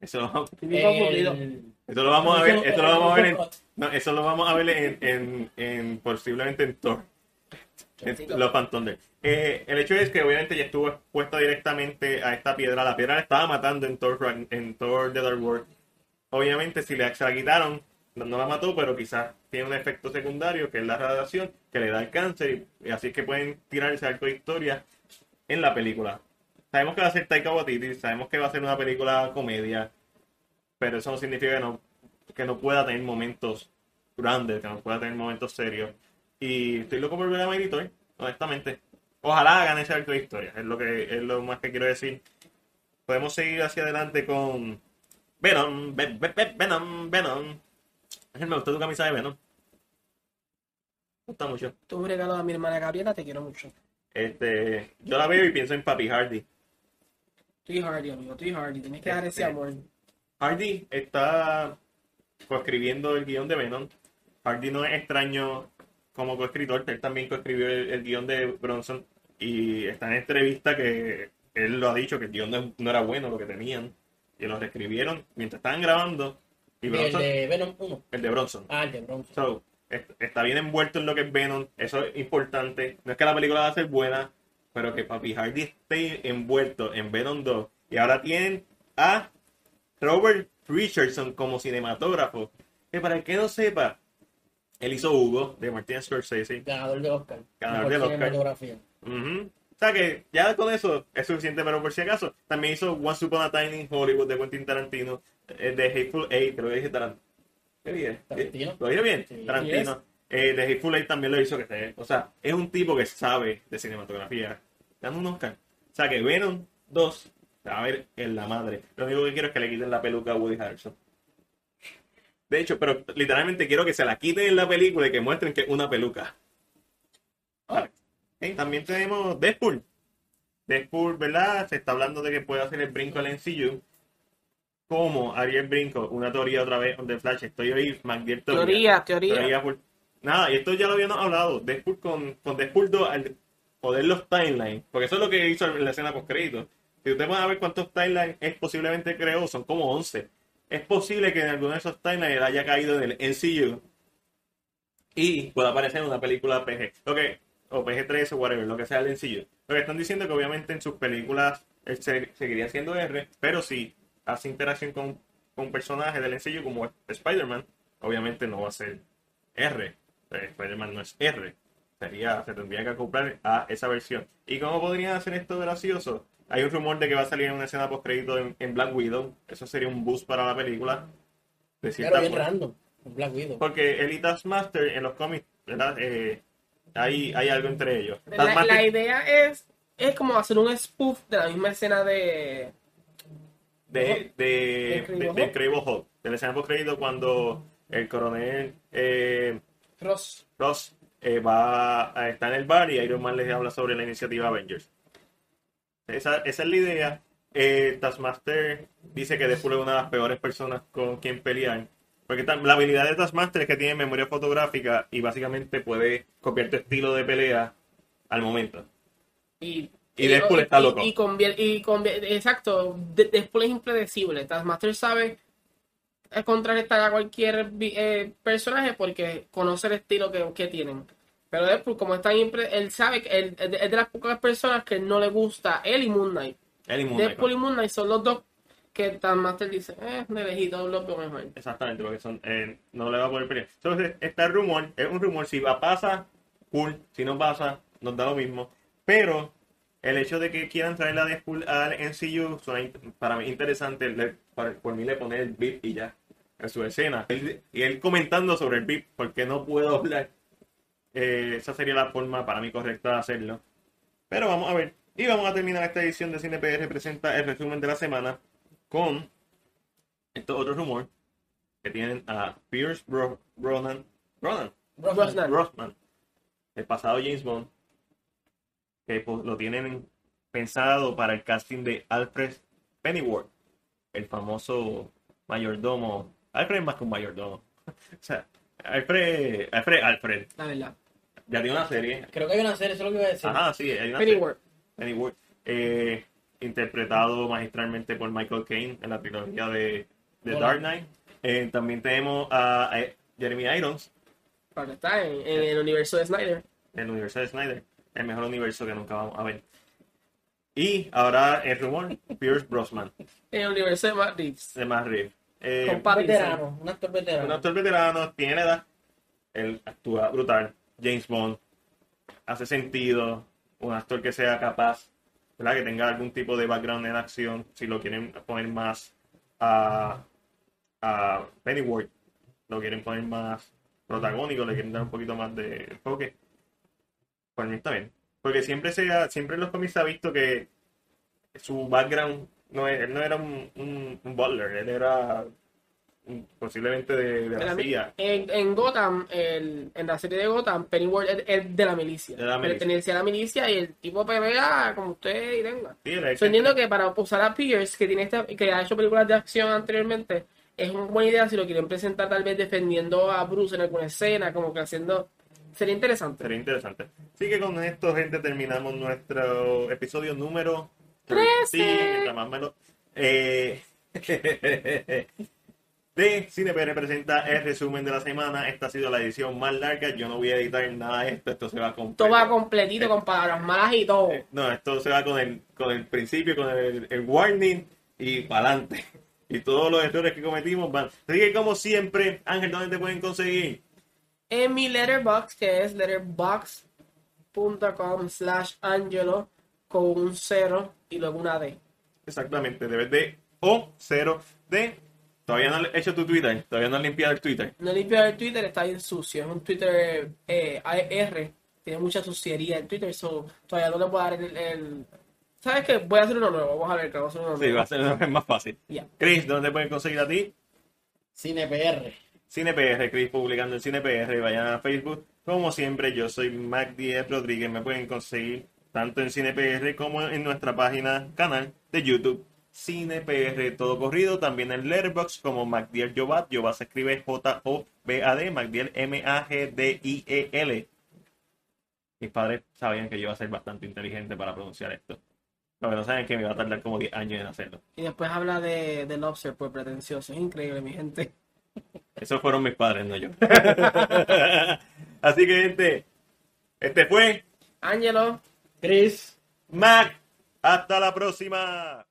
Eso lo, Estoy bien confundido. el- eso lo vamos a ver, eso lo vamos a ver en, no, eso lo vamos a ver en, en, en- posiblemente en Thor. En los Phantom. Eh, el hecho es que obviamente ya estuvo expuesta directamente a esta piedra. La piedra la estaba matando en Thor, en Thor The Dark World. Obviamente si le, se la quitaron, no, la mató, pero quizás tiene un efecto secundario que es la radiación, que le da el cáncer. Y, y así es que pueden tirar ese arco de historia en la película. Sabemos que va a ser Taika Waititi, sabemos que va a ser una película comedia, pero eso no significa que no, que no pueda tener momentos grandes, que no pueda tener momentos serios. Y estoy loco por ver a Thor, honestamente. Ojalá hagan ese arco de historia, es lo que es lo más que quiero decir. Podemos seguir hacia adelante con Venom, Ve- Ve- Ve- Venom, Venom. Me gustó tu camisa de Venom. Me gusta mucho. Tú un regalo a mi hermana Gabriela, te quiero mucho. Este, yo la veo y pienso en Papi Hardy. Estoy Hardy, amigo, estoy Hardy. Tienes que dar ese Este, amor. Hardy está coescribiendo el guion de Venom. Hardy no es extraño como coescritor, él también coescribió el, el guion de Bronson y está en entrevista que él lo ha dicho que el guion no, no era bueno lo que tenían y lo reescribieron mientras estaban grabando y El de Venom 1. el de Bronson. Ah, el de Bronson. So, est- está bien envuelto en lo que es Venom, eso es importante. No es que la película va a ser buena, pero que Papi Hardy esté envuelto en Venom 2. Y ahora tienen a Robert Richardson como cinematógrafo. Que para el que no sepa, él hizo Hugo de Martin Scorsese. Ganador de Oscar. Ganador del Oscar. cinematografía. Ujú. O sea que ya con eso es suficiente, pero por si acaso, también hizo Once Upon a Time in Hollywood de Quentin Tarantino, eh, de Hateful Eight, creo que dije Tarantino. ¿Qué dije? Tarantino. ¿Lo dije bien? Sí. Tarantino. Eh, de Hateful Eight también lo hizo, que se- o sea, es un tipo que sabe de cinematografía. Dando un Oscar. O sea que Venom 2 se va a ver en la madre. Lo único que quiero es que le quiten la peluca a Woody Harrelson. De hecho, pero literalmente quiero que se la quiten en la película y que muestren que es una peluca. Eh, también tenemos Deadpool. Deadpool, ¿verdad? Se está hablando de que puede hacer el brinco al MCU. ¿Cómo haría el brinco? Una teoría otra vez de Flash. Estoy hoy, McGill Teoría, teoría. Teoría por- Nada, y esto ya lo habíamos hablado. Deadpool con, con Deadpool 2, al joder los timelines. Porque eso es lo que hizo en la escena post crédito. Si ustedes van a ver cuántos timelines es posiblemente creó, son como 11. Es posible que en alguno de esos timelines haya caído en el MCU y pueda aparecer en una película PG. Lo o PG-13 o whatever, lo que sea el MCU. Lo que están diciendo es que obviamente en sus películas él se- seguiría siendo R, pero si hace interacción con, con personajes del MCU como Spider-Man, obviamente no va a ser R. Eh, Spider-Man no es R. Sería, se tendría que acoplar a esa versión. ¿Y cómo podrían hacer esto gracioso? Hay un rumor de que va a salir en una escena post crédito en, en Black Widow. Eso sería un boost para la película. De cierta Pero bien forma. random. Black Widow. Porque el y Taskmaster en los cómics, ¿verdad? Eh, hay, hay algo entre ellos. La, Taskmaster- la idea es, es como hacer un spoof de la misma escena de. de, de, ¿De Incredible de, de la escena post crédito cuando el coronel eh, Ross. Ross eh, va a estar en el bar y Iron Man les habla sobre la iniciativa Avengers. Esa, esa es la idea. Eh, Taskmaster dice que Deadpool es una de las peores personas con quien pelear. Porque la habilidad de Taskmaster es que tiene memoria fotográfica y básicamente puede copiar tu estilo de pelea al momento. Y Y Deadpool está loco. Y, y exacto, De- Deadpool es impredecible. Taskmaster sabe contrarrestar a cualquier eh, personaje porque conoce el estilo que, que tienen. Pero Deadpool, como es tan impre- él sabe que él, es de- es de las pocas personas que no le gusta él y Moon Knight. Él y Moon Knight. Deadpool y Moon Knight son los dos que Taskmaster dice, eh, de lejito los veo mejor. Exactamente, porque son, eh, no le va a poder pelear. Entonces, está el rumor, es un rumor, si va pasa, cool, si no pasa, nos da lo mismo. Pero el hecho de que quieran traer a Deadpool al MCU suena para mí interesante, le- por, por mí le poner el beat y ya, en su escena. Él- y él comentando sobre el beat, porque no puedo hablar. Eh, esa sería la forma para mí correcta de hacerlo. Pero vamos a ver. Y vamos a terminar esta edición de CinePR presenta el resumen de la semana con estos otros rumores que tienen a Pierce Bro- Brosnan, Brosnan, Brosnan. Brosnan, el pasado James Bond, que pues, lo tienen pensado para el casting de Alfred Pennyworth, el famoso mayordomo. Alfred es más que un mayordomo. o sea, Alfred, Alfred, Alfred, La verdad. Ya tiene una serie. Creo que hay una serie, eso es lo que iba a decir. Ajá, sí, hay una serie. Pennyworth. Pennyworth, eh, interpretado magistralmente por Michael Caine en la trilogía de, de. Dark Knight. Eh, también tenemos a, a Jeremy Irons, Para está en, en el universo de Snyder. el universo de Snyder, el mejor universo que nunca vamos a ver. Y ahora el rumor, Pierce Brosnan, En el universo de Matt Reeves. de Matt Reeves. Eh, Un veterano, un actor veterano. un actor veterano, tiene edad, él actúa brutal, James Bond, hace sentido, un actor que sea capaz, que tenga algún tipo de background en acción, si lo quieren poner más a, a Pennyworth, lo quieren poner más protagónico, le quieren dar un poquito más de enfoque, por mí está bien. Porque siempre, se siempre los cómics se ha visto que su background, no, él no era un, un, un él era posiblemente de, de la CIA. En, en Gotham, el- en la serie de Gotham, Pennyworth es, es de la milicia. De la milicia. Pertenece a la milicia y el tipo pelea como usted y tenga. Sí, So, entiendo que para usar a Pierce, que tiene esta, que ha hecho películas de acción anteriormente, es una buena idea si lo quieren presentar tal vez defendiendo a Bruce en alguna escena, como que haciendo... Sería interesante. Sería interesante. Así que con esto, gente, terminamos nuestro episodio número 13. Sí, mientras más me lo- Eh, de CinePR presenta el resumen de la semana. Esta ha sido la edición más larga. Yo no voy a editar nada de esto. Esto se va completo. Todo va completito con palabras malas y todo. Eh, No, esto se va con el, con el principio, con el, el warning y para adelante. Y todos los errores que cometimos van. Así que, como siempre, Ángel, ¿dónde te pueden conseguir? En mi letterbox, que es letterbox.com slash angelo con un cero y luego una D. Exactamente, debes de O0 de. Todavía no has hecho tu Twitter, todavía no has limpiado el Twitter. No limpio el Twitter, está bien sucio. Es un Twitter eh, AR. Tiene mucha suciería el Twitter, so todavía no le puedo dar el, el- ¿Sabes qué? Voy a hacer uno nuevo. Vamos a ver, que vamos a hacer uno Sí, nuevo. va a ser más fácil. Ya. Chris, ¿dónde te pueden conseguir a ti? CinePR. CinePR, Chris publicando en CinePR, vayan a Facebook. Como siempre, yo soy Mac Díez Rodríguez, me pueden conseguir tanto en CinePR como en nuestra página, canal de YouTube, CinePR todo corrido, también en Letterboxd como MacDiel Jobat, Jobat se escribe J-O-B-A-D, MacDiel M-A-G-D-I-E-L. Mis padres sabían que yo iba a ser bastante inteligente para pronunciar esto. Lo que no saben es que me va a tardar como 10 años en hacerlo. Y después habla de, de Lobster por pretencioso. Es increíble, mi gente. Esos fueron mis padres, no yo. Así que, gente, este fue Angelo. Chris. Mac. Hasta la próxima.